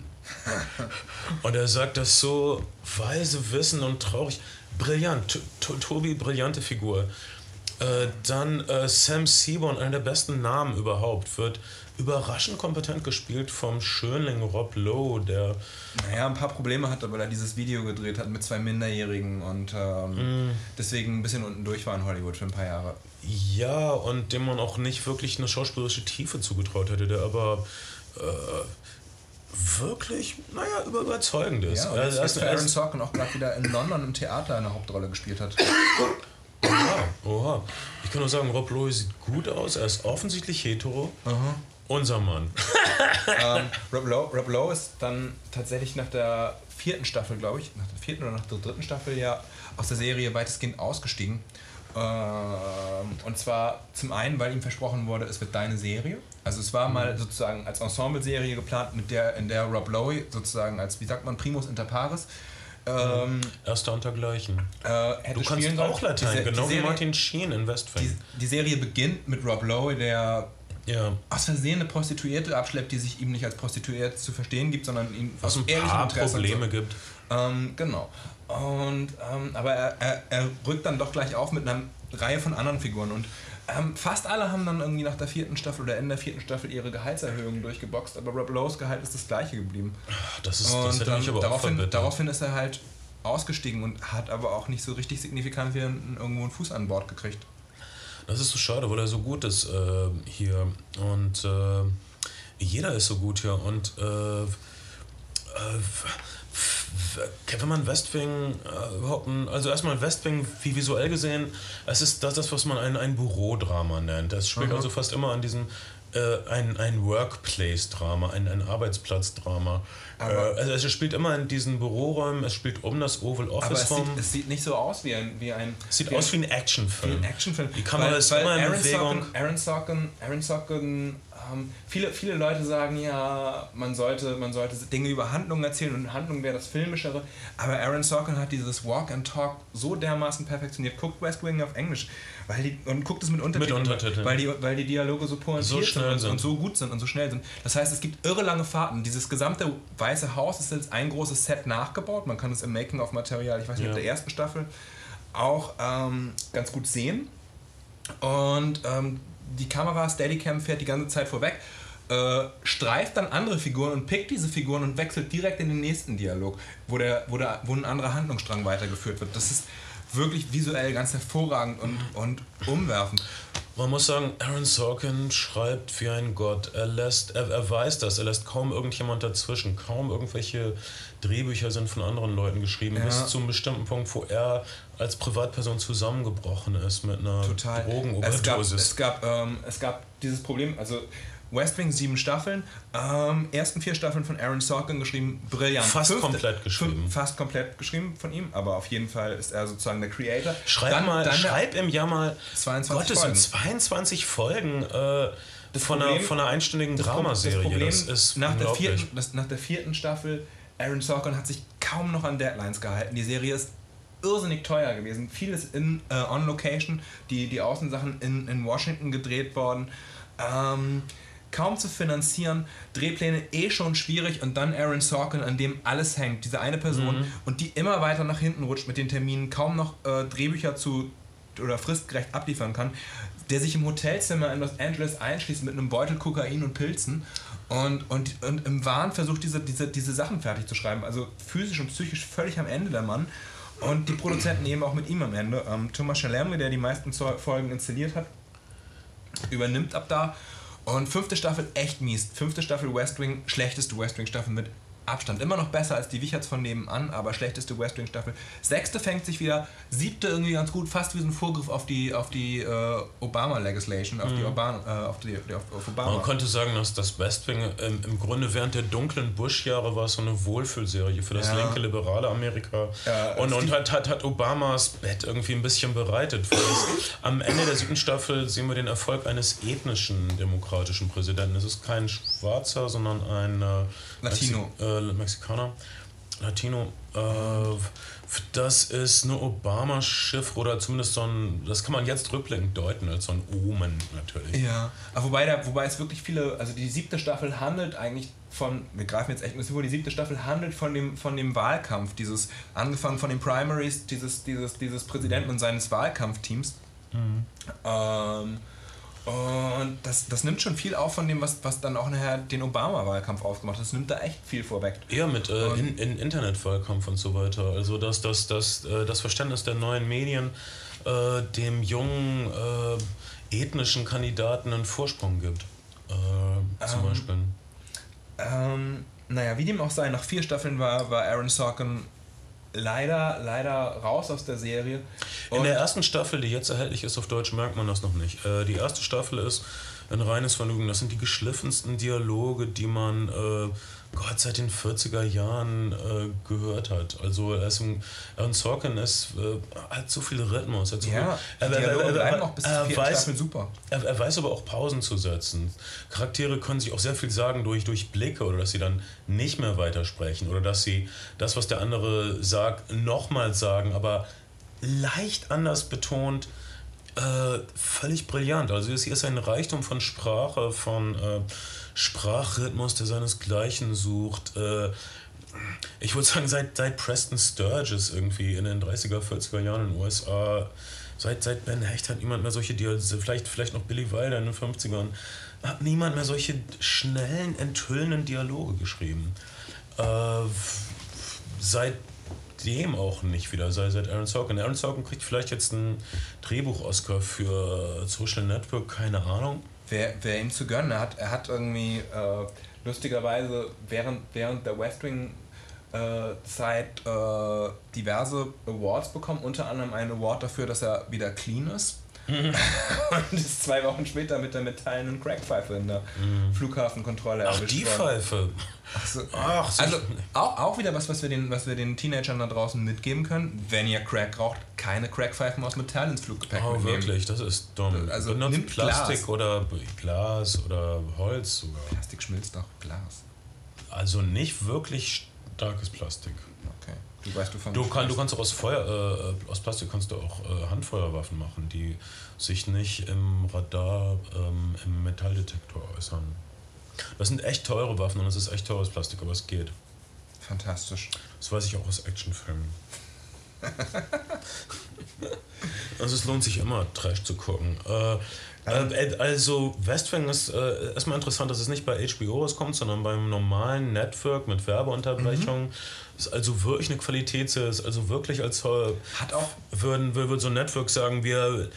und er sagt das so weise, wissen und traurig. Brillant. Tobi, brillante Figur. Äh, dann äh, Sam Seaborn, einer der besten Namen überhaupt, wird überraschend kompetent gespielt vom Schönling Rob Lowe, der. Naja, ein paar Probleme hatte, weil er dieses Video gedreht hat mit zwei Minderjährigen und ähm, mm. deswegen ein bisschen unten durch war in Hollywood für ein paar Jahre. Ja, und dem man auch nicht wirklich eine schauspielerische Tiefe zugetraut hätte, der aber. Äh, wirklich, naja, überzeugend ist. Ja, und also, dass Aaron Sorkin auch gerade wieder in London im Theater eine Hauptrolle gespielt hat. Oha, oha. Ich kann nur sagen, Rob Lowe sieht gut aus. Er ist offensichtlich hetero. Aha. Unser Mann. ähm, Rob, Lowe, Rob Lowe ist dann tatsächlich nach der vierten Staffel, glaube ich, nach der vierten oder nach der dritten Staffel ja aus der Serie weitestgehend ausgestiegen. Ähm, und zwar zum einen, weil ihm versprochen wurde, es wird deine Serie. Also es war mal mhm. sozusagen als Ensemble-Serie geplant, mit der, in der Rob Lowe sozusagen als, wie sagt man, Primus inter pares ähm, Erster untergleichen. Äh, du kannst auch Latein, genau Serie, wie Martin Sheen in Westfalen. Die, die, Serie beginnt mit Rob Lowe, der ja. aus Versehen eine Prostituierte abschleppt, die sich ihm nicht als Prostituiert zu verstehen gibt, sondern ihm was ein paar Interesse Probleme so. gibt. Ähm, genau. Und, ähm, aber er, er, er rückt dann doch gleich auf mit einer Reihe von anderen Figuren und ähm, fast alle haben dann irgendwie nach der vierten Staffel oder Ende der vierten Staffel ihre Gehaltserhöhungen durchgeboxt, aber Rob Lowe's Gehalt ist das gleiche geblieben. Das ist das hätte mich aber daraufhin, auch daraufhin ist er halt ausgestiegen und hat aber auch nicht so richtig signifikant wieder irgendwo einen Fuß an Bord gekriegt. Das ist so schade, weil er so gut ist äh, hier. Und äh, jeder ist so gut hier. Und äh, äh wenn man Westwing äh, überhaupt, also erstmal Westwing, wie visuell gesehen, es ist das, das was man ein, ein Bürodrama nennt. Das spielt mhm. also fast immer an diesem äh, ein, ein Workplace-Drama, ein, ein Arbeitsplatzdrama. Äh, also es spielt immer in diesen Büroräumen, es spielt um das Oval Office aber es sieht, es sieht nicht so aus wie ein... Wie ein es sieht wie aus wie ein Actionfilm. Wie ein Actionfilm. Die Kamera weil, ist weil immer in Aaron Bewegung. Sorkin, Aaron Sorkin, Aaron Sorkin ähm, viele, viele Leute sagen ja, man sollte, man sollte Dinge über Handlungen erzählen und Handlung wäre das Filmischere. Aber Aaron Sorkin hat dieses Walk and Talk so dermaßen perfektioniert. Guckt West Wing auf Englisch weil die, und guckt es mit Untertiteln, mit Untertiteln. Weil, die, weil die Dialoge so pointiert so sind, sind, und so gut sind und so schnell sind. Das heißt, es gibt irre lange Fahrten. Dieses gesamte Weiße Haus ist jetzt ein großes Set nachgebaut. Man kann es im Making-of-Material, ich weiß nicht, ja. der ersten Staffel auch ähm, ganz gut sehen. Und ähm, die Kamera Steadicam fährt die ganze Zeit vorweg, äh, streift dann andere Figuren und pickt diese Figuren und wechselt direkt in den nächsten Dialog, wo, der, wo, der, wo ein anderer Handlungsstrang weitergeführt wird. Das ist wirklich visuell ganz hervorragend und, und umwerfend. Man muss sagen, Aaron Sorkin schreibt wie ein Gott. Er lässt, er, er weiß das, er lässt kaum irgendjemand dazwischen. Kaum irgendwelche Drehbücher sind von anderen Leuten geschrieben, ja. bis zu einem bestimmten Punkt, wo er als Privatperson zusammengebrochen ist mit einer Total. Drogenüberdosis. Es gab, es, gab, ähm, es gab dieses Problem, also West Wing sieben Staffeln, ähm, ersten vier Staffeln von Aaron Sorkin geschrieben, brillant. Fast Fünfte, komplett geschrieben. Fast komplett geschrieben von ihm, aber auf jeden Fall ist er sozusagen der Creator. Schreib dann, mal, dann schreib im Jahr mal 22 Gott, Folgen. sind 22 Folgen äh, von, Problem, einer, von einer einstündigen Dramaserie. Das Problem das ist nach der, vierten, das, nach der vierten Staffel, Aaron Sorkin hat sich kaum noch an Deadlines gehalten. Die Serie ist irrsinnig teuer gewesen. Vieles in äh, on Location, die, die Außensachen in, in Washington gedreht worden. Ähm, kaum zu finanzieren, Drehpläne eh schon schwierig und dann Aaron Sorkin, an dem alles hängt, diese eine Person mhm. und die immer weiter nach hinten rutscht mit den Terminen, kaum noch äh, Drehbücher zu oder fristgerecht abliefern kann, der sich im Hotelzimmer in Los Angeles einschließt mit einem Beutel Kokain und Pilzen und, und, und im Wahn versucht, diese, diese, diese Sachen fertig zu schreiben. Also physisch und psychisch völlig am Ende der Mann. Und die Produzenten eben auch mit ihm am Ende. Ähm, Thomas Chalerme, der die meisten Folgen installiert hat, übernimmt ab da und fünfte Staffel echt mies. Fünfte Staffel West Wing, schlechteste West Wing Staffel mit Abstand. Immer noch besser als die Wicherts von nebenan, aber schlechteste West Wing Staffel. Sechste fängt sich wieder, siebte irgendwie ganz gut, fast wie so ein Vorgriff auf die, auf die äh, Obama-Legislation, auf, die Obama, äh, auf, die, auf, auf Obama. Man könnte sagen, dass das West Wing ähm, im Grunde während der dunklen Bush-Jahre war so eine Wohlfühlserie für das Ja. linke liberale Amerika. Ja, und und hat, hat, hat Obamas Bett irgendwie ein bisschen bereitet. Am Ende der siebten Staffel sehen wir den Erfolg eines ethnischen demokratischen Präsidenten. Es ist kein Schwarzer, sondern ein äh, Latino. Mexi äh, Mexikaner. Latino. Äh, das ist eine Obama-Schiff oder zumindest so ein, das kann man jetzt rückblickend deuten als so ein Omen natürlich. Ja, aber wobei, da, wobei es wirklich viele, also die siebte Staffel handelt eigentlich von, wir greifen jetzt echt ein bisschen vor, die siebte Staffel handelt von dem, von dem Wahlkampf, dieses, angefangen von den Primaries, dieses, dieses, dieses Präsidenten und seines Wahlkampfteams. Ähm, und das, das nimmt schon viel auf von dem, was, was dann auch nachher den Obama-Wahlkampf ausgemacht hat. Das nimmt da echt viel vorweg. Eher mit äh, in, in Internetwahlkampf und so weiter. Also dass das, das, äh, das Verständnis der neuen Medien äh, dem jungen äh, ethnischen Kandidaten einen Vorsprung gibt. Äh, zum Ähm, Beispiel. Ähm, naja, wie dem auch sei, nach vier Staffeln war, war Aaron Sorkin leider, leider raus aus der Serie. In Und- der ersten Staffel, die jetzt erhältlich ist auf Deutsch, merkt man das noch nicht. Äh, die erste Staffel ist ein reines Vergnügen. Das sind die geschliffensten Dialoge, die man äh, Gott seit den 40er Jahren äh, gehört hat. Also er ist ein, Aaron Sorkin ist, äh, hat so viel Rhythmus. Hat so Ja, viel, bis zur er vierten weiß, Staffel super. er, er weiß aber auch Pausen zu setzen. Charaktere können sich auch sehr viel sagen durch, durch Blicke oder dass sie dann nicht mehr weitersprechen oder dass sie das, was der andere sagt, nochmals sagen, aber leicht anders betont. Äh, völlig brillant. Also hier ist ein Reichtum von Sprache, von äh, Sprachrhythmus, der seinesgleichen sucht. Äh, ich würde sagen, seit, seit Preston Sturges irgendwie in den 30er, 40er Jahren in den USA, seit, seit Ben Hecht hat niemand mehr solche Dialoge, vielleicht, vielleicht noch Billy Wilder in den 50ern, hat niemand mehr solche schnellen, enthüllenden Dialoge geschrieben. Äh, seitdem auch nicht wieder, seit, seit Aaron Sorkin. Aaron Sorkin kriegt vielleicht jetzt einen Drehbuch-Oscar für Social Network, keine Ahnung. Wer, wer ihm zu gönnen, hat, er hat irgendwie äh, lustigerweise während, während der West Wing äh, Zeit äh, diverse Awards bekommen, unter anderem einen Award dafür, dass er wieder clean ist. und ist zwei Wochen später mit der metallenen Crackpfeife in der Flughafenkontrolle Ach, die worden. Pfeife. Also, Ach, so also auch, auch wieder was, was wir, den, was wir den Teenagern da draußen mitgeben können. Wenn ihr Crack raucht, keine Crackpfeifen aus Metall ins Fluggepäck Oh, mitnehmen. wirklich, das ist dumm. Also Benutzt nimmt Plastik Glas. oder Glas oder Holz sogar. Plastik schmilzt doch Glas. Also nicht wirklich starkes Plastik. Okay. Du weißt, du Du, kann, du kannst auch aus Feuer, äh, aus Plastik kannst du auch äh, Handfeuerwaffen machen, die sich nicht im Radar, ähm, im Metalldetektor äußern. Das sind echt teure Waffen und es ist echt teures Plastik, aber es geht. Fantastisch. Das weiß ich auch aus Actionfilmen. also es lohnt sich immer, Trash zu gucken. Äh, äh, also West Wing ist äh, erstmal interessant, dass es nicht bei HBO rauskommt, sondern beim normalen Network mit Werbeunterbrechung. Ist also wirklich eine Qualitätsserie, ist also wirklich als äh, Hat auch- würden, würde so ein Network sagen, wir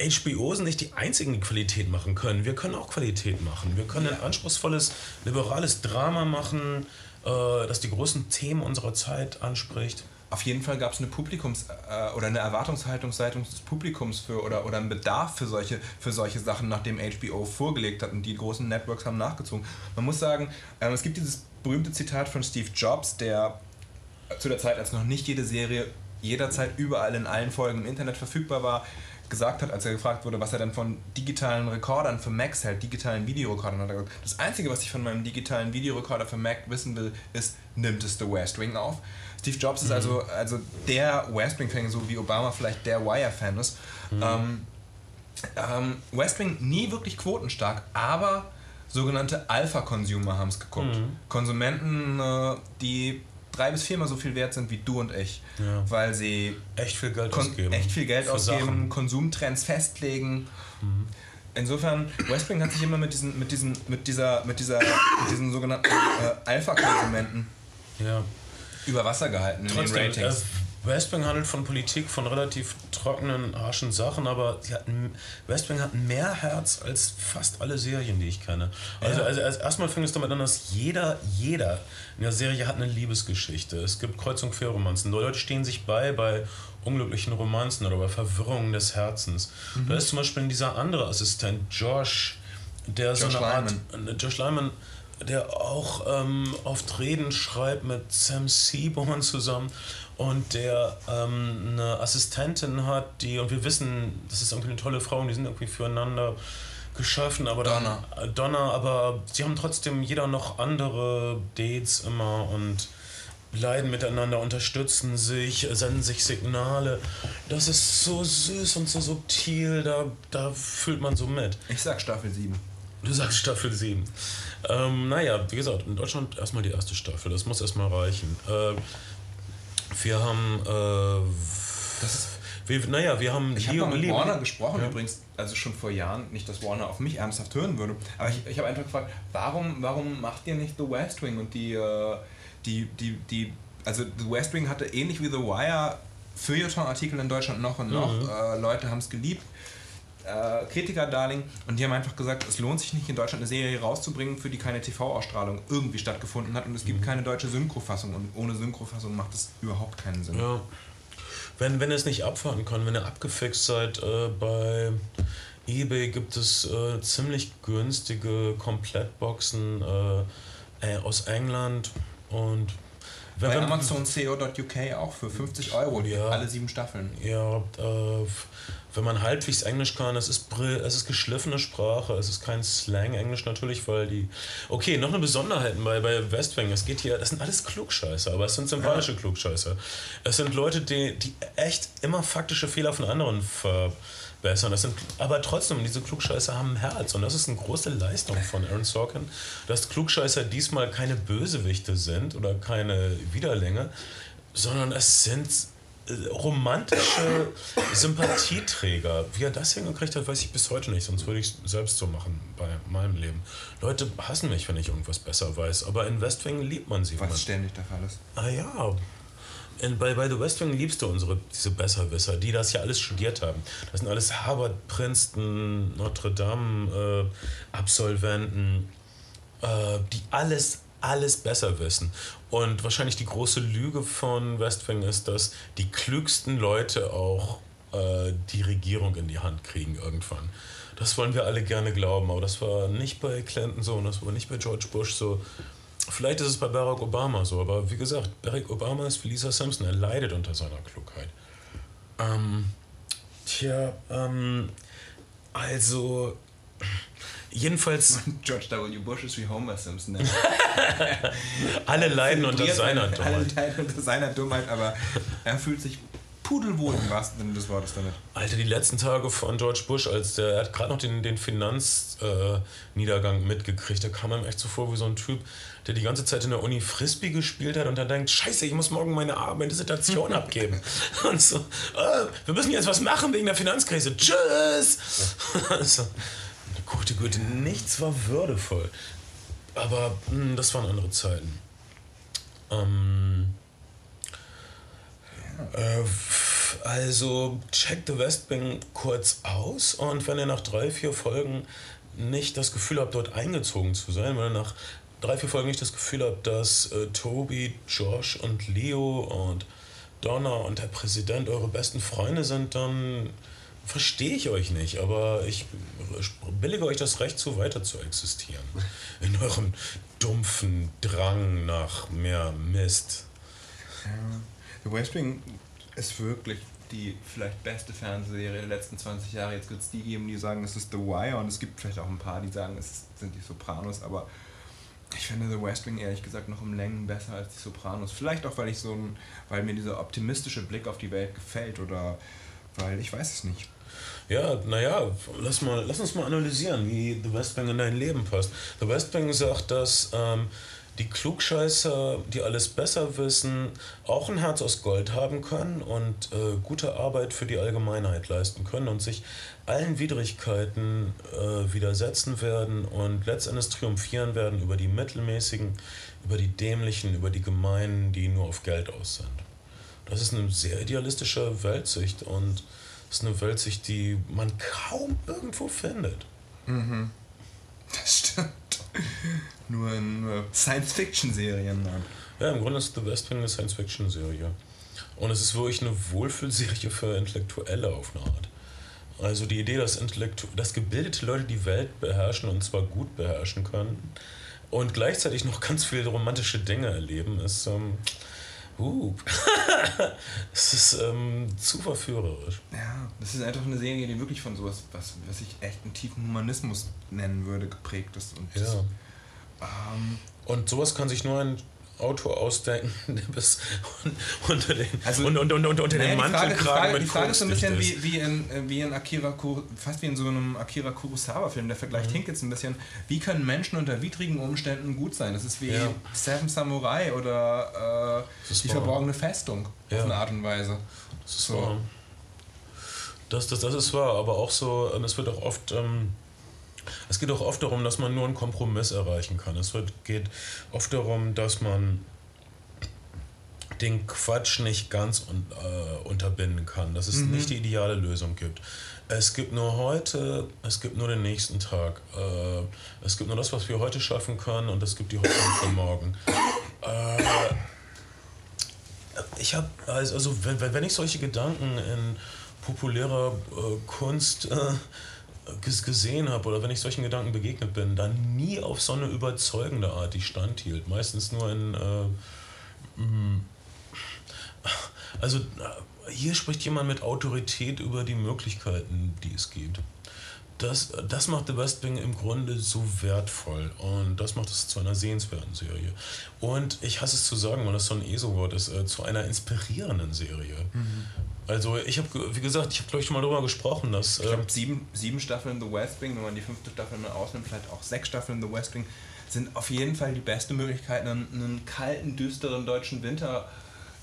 HBO sind nicht die einzigen, die Qualität machen können. Wir können auch Qualität machen. Wir können ein anspruchsvolles, liberales Drama machen, äh, das die großen Themen unserer Zeit anspricht. Auf jeden Fall gab es eine Publikums- äh, oder eine Erwartungshaltung seitens des Publikums für oder, oder einen Bedarf für solche, für solche Sachen, nachdem HBO vorgelegt hat und die großen Networks haben nachgezogen. Man muss sagen, ähm, es gibt dieses berühmte Zitat von Steve Jobs, der zu der Zeit, als noch nicht jede Serie jederzeit überall in allen Folgen im Internet verfügbar war, gesagt hat, als er gefragt wurde, was er denn von digitalen Rekordern für Macs hält, digitalen Videorekordern, hat er gesagt, das Einzige, was ich von meinem digitalen Videorekorder für Mac wissen will, ist, nimmt es The West Wing auf? Steve Jobs ist also, also der West Wing-Fan, so wie Obama vielleicht der Wire-Fan ist. Ähm, ähm, West Wing nie wirklich quotenstark, aber sogenannte Alpha-Consumer haben es geguckt. Mhm. Konsumenten, äh, die drei bis viermal so viel wert sind wie du und ich, Ja. weil sie Echt viel Geld ausgeben. echt viel Geld ausgeben, Sachen. Mhm. Konsumtrends festlegen. Insofern, West Wing hat sich immer mit diesen, mit diesen, mit dieser, mit dieser, mit diesen sogenannten äh, Alpha-Konsumenten Ja. Über Wasser gehalten in den Trotzdem, Ratings. äh, West Wing handelt von Politik, von relativ trockenen, harschen Sachen, aber hatten, Wing hat mehr Herz als fast alle Serien, die ich kenne. Also, Ja. also, also erstmal fängt es damit an, dass jeder, jeder in der Serie hat eine Liebesgeschichte. Es gibt Kreuz- und Querromanzen. Leute stehen sich bei bei unglücklichen Romanzen oder bei Verwirrungen des Herzens. Mhm. Da ist zum Beispiel dieser andere Assistent, Josh, der so Josh eine Art, Lyman. äh, Josh Lyman, der auch ähm, oft Reden schreibt mit Sam Seaborn zusammen und der ähm, eine Assistentin hat, die, und wir wissen, das ist irgendwie eine tolle Frau und die sind irgendwie füreinander geschaffen, aber dann, Donna. äh, Donna, aber sie haben trotzdem jeder noch andere Dates immer und leiden miteinander, unterstützen sich, senden sich Signale. Das ist so süß und so subtil, da, da fühlt man so mit. Ich sag Staffel 7. Du sagst Staffel 7. Ähm, naja, wie gesagt, in Deutschland erstmal die erste Staffel, das muss erstmal reichen. Äh, wir haben. Äh, Das ist wir, naja, wir haben Ich habe mit Warner gesprochen, Ja. übrigens, also schon vor Jahren, nicht, dass Warner auf mich ernsthaft hören würde, aber ich, ich habe einfach gefragt, warum, warum macht ihr nicht The West Wing und die, äh, die, die, die, also The West Wing hatte ähnlich wie The Wire Feuilleton-Artikel in Deutschland noch und noch, Mhm. äh, Leute haben es geliebt, äh, Kritiker-Darling und die haben einfach gesagt, es lohnt sich nicht in Deutschland eine Serie rauszubringen, für die keine TV-Ausstrahlung irgendwie stattgefunden hat und es Mhm. gibt keine deutsche Synchrofassung und ohne Synchrofassung macht es überhaupt keinen Sinn. Ja. Wenn, wenn ihr es nicht abfahren kann, wenn ihr abgefixt seid, äh, bei eBay gibt es äh, ziemlich günstige Komplettboxen äh, äh, aus England und wenn, Bei Amazon.co.uk auch für 50 Euro, die Ja. alle sieben Staffeln. Ja, äh, wenn man halbwegs Englisch kann, es ist, es ist geschliffene Sprache, es ist kein Slang-Englisch natürlich, weil die. Okay, noch eine Besonderheit bei, bei Westwing. Es geht hier, das sind alles Klugscheißer, aber es sind sympathische Klugscheißer. Es sind Leute, die, die echt immer faktische Fehler von anderen verbessern. Das sind, aber trotzdem, diese Klugscheißer haben ein Herz und das ist eine große Leistung von Aaron Sorkin, dass Klugscheißer diesmal keine Bösewichte sind oder keine Widerlinge, sondern es sind äh, romantische Sympathieträger. Wie er das hingekriegt hat, weiß ich bis heute nicht. Sonst würde ich es selbst so machen bei meinem Leben. Leute hassen mich, wenn ich irgendwas besser weiß. Aber in Westwing liebt man sie. Was ständig der Fall ist. Ah ja. Bei, bei The West Wing liebst du unsere, diese Besserwisser, die das ja alles studiert haben. Das sind alles Harvard, Princeton, Notre Dame äh, Absolventen, äh, die alles, alles besser wissen. Und wahrscheinlich die große Lüge von West Wing ist, dass die klügsten Leute auch äh, die Regierung in die Hand kriegen irgendwann. Das wollen wir alle gerne glauben, aber das war nicht bei Clinton so und das war nicht bei George Bush so. Vielleicht ist es bei Barack Obama so, aber wie gesagt, Barack Obama ist wie Lisa Simpson, er leidet unter seiner Klugheit. Ähm, tja, ähm, also, jedenfalls, George W. Bush ist wie Homer Simpson. ne? alle leiden unter seiner Alle Dummheit. leiden unter seiner Dummheit, aber er fühlt sich pudelwohl im wahrsten Sinne des Wortes damit. Alter, die letzten Tage von George Bush, als der, er hat gerade noch den, den Finanzniedergang äh, mitgekriegt, da kam ihm echt so vor wie so ein Typ, der die ganze Zeit in der Uni Frisbee gespielt hat und dann denkt, scheiße, ich muss morgen meine, meine Dissertation abgeben. Und so, äh, wir müssen jetzt was machen wegen der Finanzkrise. Tschüss! also, gute Güte, nichts war würdevoll. Aber mh, das waren andere Zeiten. Ähm, äh, also check The West Wing kurz aus und wenn ihr nach drei, vier Folgen nicht das Gefühl habt, dort eingezogen zu sein, wenn ihr nach drei, vier Folgen nicht das Gefühl habt, dass äh, Toby, Josh und Leo und Donna und der Präsident eure besten Freunde sind, dann verstehe ich euch nicht, aber ich billige euch das Recht zu, weiter zu existieren. In eurem dumpfen Drang nach mehr Mist. The West Wing ist wirklich die vielleicht beste Fernsehserie der letzten 20 Jahre. Jetzt wird es die geben, die sagen, es ist The Wire und es gibt vielleicht auch ein paar, die sagen, es sind die Sopranos, aber ich finde The West Wing ehrlich gesagt noch um Längen besser als die Sopranos. Vielleicht auch, weil ich so ein, weil mir dieser optimistische Blick auf die Welt gefällt oder weil ich weiß es nicht. Ja, naja, lass, mal, lass uns mal analysieren, wie The West Wing in dein Leben passt. The West Wing sagt, dass ähm, die Klugscheißer, die alles besser wissen, auch ein Herz aus Gold haben können und äh, gute Arbeit für die Allgemeinheit leisten können und sich allen Widrigkeiten äh, widersetzen werden und letztendlich triumphieren werden über die mittelmäßigen, über die dämlichen, über die gemeinen, die nur auf Geld aus sind. das ist eine sehr idealistische Weltsicht und ist eine Weltsicht, die man kaum irgendwo findet. Das stimmt. Nur in äh, Science-Fiction-Serien. Ja, im Grunde ist The West Wing eine Science-Fiction-Serie. Und es ist wirklich eine Wohlfühlserie für Intellektuelle auf eine Art. Also die Idee, dass, Intellektu dass gebildete Leute die Welt beherrschen und zwar gut beherrschen können und gleichzeitig noch ganz viele romantische Dinge erleben, ist, ähm, uh, es ist ähm, zu verführerisch. Ja, das ist einfach eine Serie, die wirklich von sowas, was, was ich echt einen tiefen Humanismus nennen würde, geprägt ist. Und das, Ja. ähm, Und sowas kann sich nur ein Autor ausdenken, der bis un- unter den, Also, und, und, und, und unter Naja, den Mantelkragen Frage, mit die Frage ist so ein bisschen wie, wie, in, wie in Akira fast wie in so einem Akira Kurosawa-Film. Der Vergleich Mhm. hinkt jetzt ein bisschen. Wie können Menschen unter widrigen Umständen gut sein? Das ist wie Ja. Seven Samurai oder äh, Die wahr. verborgene Festung Ja. auf eine Art und Weise. Das ist So. wahr. Das, das, das ist wahr, aber auch so, ähm, es wird auch oft, ähm, es geht auch oft darum, dass man nur einen Kompromiss erreichen kann. Es geht oft darum, dass man den Quatsch nicht ganz un, äh, unterbinden kann, dass es nicht die ideale Lösung gibt. Es gibt nur heute, es gibt nur den nächsten Tag. Äh, es gibt nur das, was wir heute schaffen können und es gibt die Hoffnung für morgen. Äh, ich habe, also, wenn, wenn ich solche Gedanken in populärer äh, Kunst äh, gesehen habe oder wenn ich solchen Gedanken begegnet bin, dann nie auf so eine überzeugende Art, die standhielt. Meistens nur in. Äh, mh, also äh, hier spricht jemand mit Autorität über die Möglichkeiten, die es gibt. Das, das macht The West Wing im Grunde so wertvoll und das macht es zu einer sehenswerten Serie. Und ich hasse es zu sagen, weil das so ein ESO-Wort ist, äh, zu einer inspirierenden Serie. Also ich habe, wie gesagt, ich habe glaube ich schon mal darüber gesprochen, dass... Ich ähm, glaube, sieben, sieben Staffeln The West Wing, wenn man die fünfte Staffel mal ausnimmt, vielleicht auch sechs Staffeln The West Wing, sind auf jeden Fall die beste Möglichkeit, einen, einen kalten, düsteren deutschen Winter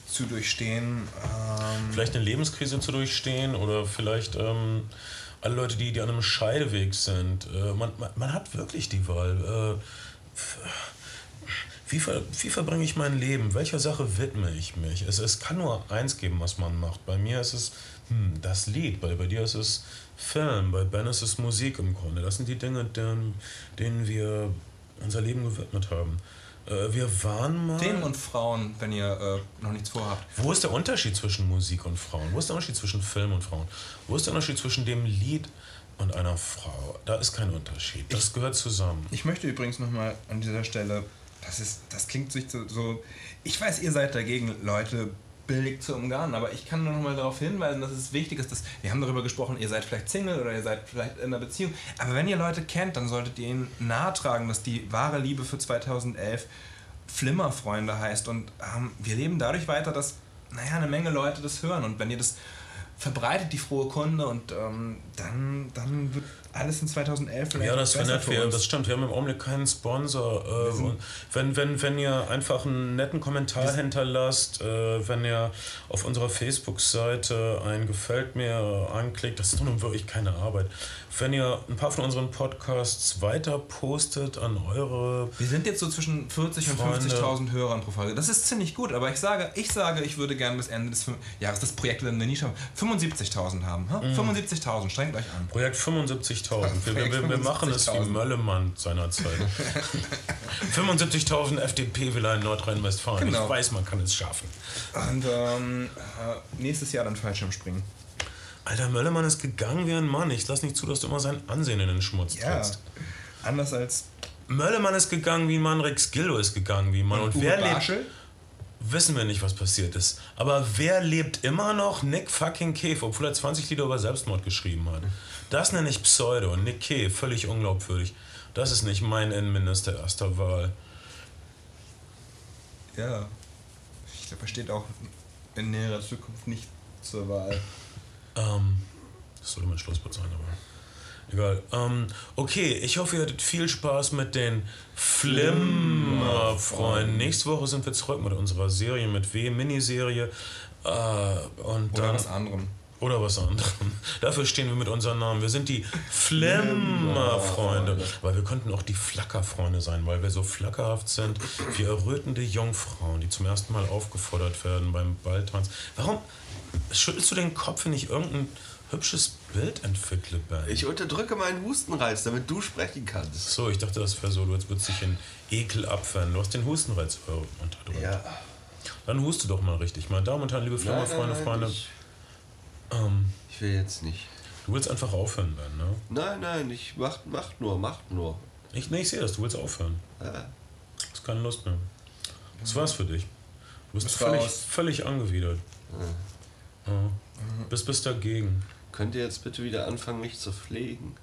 zu durchstehen. Ähm, vielleicht eine Lebenskrise zu durchstehen oder vielleicht ähm, alle Leute, die, die an einem Scheideweg sind. Äh, man, man, man hat wirklich die Wahl. Äh, wie, ver, wie verbringe ich mein Leben? Welcher Sache widme ich mich? Es, es kann nur eins geben, was man macht. Bei mir ist es hm, das Lied, bei, bei dir ist es Film, bei Ben ist es Musik im Grunde. Das sind die Dinge, denen, denen wir unser Leben gewidmet haben. Äh, wir waren mal... Themen und Frauen, wenn ihr äh, noch nichts vorhabt. Wo ist der Unterschied zwischen Musik und Frauen? Wo ist der Unterschied zwischen Film und Frauen? Wo ist der Unterschied zwischen dem Lied und einer Frau? Da ist kein Unterschied. Das gehört zusammen. Ich möchte übrigens nochmal an dieser Stelle, das, ist, das klingt sich so, so, ich weiß, ihr seid dagegen, Leute billig zu umgarnen, aber ich kann nur nochmal darauf hinweisen, dass es wichtig ist, dass, wir haben darüber gesprochen, ihr seid vielleicht Single oder ihr seid vielleicht in einer Beziehung, aber wenn ihr Leute kennt, dann solltet ihr ihnen nahetragen, dass die wahre Liebe für 2011 Flimmerfreunde heißt und ähm, wir leben dadurch weiter, dass, naja, eine Menge Leute das hören und wenn ihr das verbreitet, die frohe Kunde und ähm, dann, dann wird alles in 2011 vielleicht Ja, das wäre nett. Wir, das stimmt. Wir haben im Augenblick keinen Sponsor. Äh, wenn, wenn, wenn ihr einfach einen netten Kommentar hinterlasst, äh, wenn ihr auf unserer Facebook-Seite ein Gefällt mir anklickt, das ist nun wirklich keine Arbeit. Wenn ihr ein paar von unseren Podcasts weiter postet an eure Wir sind jetzt so zwischen 40 und Freunde. 50.000 Hörern pro Folge. Das ist ziemlich gut, aber ich sage, ich sage, ich würde gerne bis Ende des Jahres das Projekt in der Nische 75.000 haben. Ha? 75.000, strengt euch an. Projekt 75.000. Wir, wir, Projekt wir, wir machen es wie 75.000. Möllemann seinerzeit. 75.000 FDP-Wähler in Nordrhein-Westfalen. Genau. Ich weiß, man kann es schaffen. Und ähm, äh, nächstes Jahr dann Fallschirmspringen. Alter, Möllemann ist gegangen wie ein Mann. Ich lass nicht zu, dass du immer sein Ansehen in den Schmutz Ja. trittst. Anders als Möllemann ist gegangen wie ein Mann, Rex Gildo ist gegangen wie ein Mann. Und Uwe wer lebt. Wissen wir nicht, was passiert ist. Aber wer lebt immer noch? Nick fucking Cave, obwohl er 20 Lieder über Selbstmord geschrieben hat. Das nenne ich Pseudo. Nick Cave, völlig unglaubwürdig. Das ist nicht mein Innenminister erster Wahl. Ja. Ich glaube, er steht auch in näherer Zukunft nicht zur Wahl. Ähm, das sollte mein Schlusswort sein, aber egal. Ähm, okay, ich hoffe, ihr hattet viel Spaß mit den Flimmer-Freunden. Nächste Woche sind wir zurück mit unserer Serie mit W, Miniserie. Äh, und Oder dann, was anderem. Oder was anderem. Dafür stehen wir mit unseren Namen. Wir sind die Flimmerfreunde. Weil wir könnten auch die Flackerfreunde sein, weil wir so flackerhaft sind wie errötende Jungfrauen, die zum ersten Mal aufgefordert werden beim Balltanz. Warum schüttelst du den Kopf, wenn ich irgendein hübsches Bild entwickle, Ben? Ich unterdrücke meinen Hustenreiz, damit du sprechen kannst. so, ich dachte, das wäre so, du würdest dich in Ekel abwehren. Du hast den Hustenreiz äh, unterdrückt. Ja. Dann huste doch mal richtig. Meine Damen und Herren, liebe Flimmerfreunde, Freunde. Ich, Ähm, ich will jetzt nicht. du willst einfach aufhören, Ben, ne? Nein, nein, ich mach, mach nur, mach nur. Ich, nee, ich sehe das, du willst aufhören. Ja. Du hast keine Lust mehr. Das war's für dich. Du bist Ist völlig, völlig angewidert. Ja. Bist, bist dagegen. Könnt ihr jetzt bitte wieder anfangen, mich zu pflegen?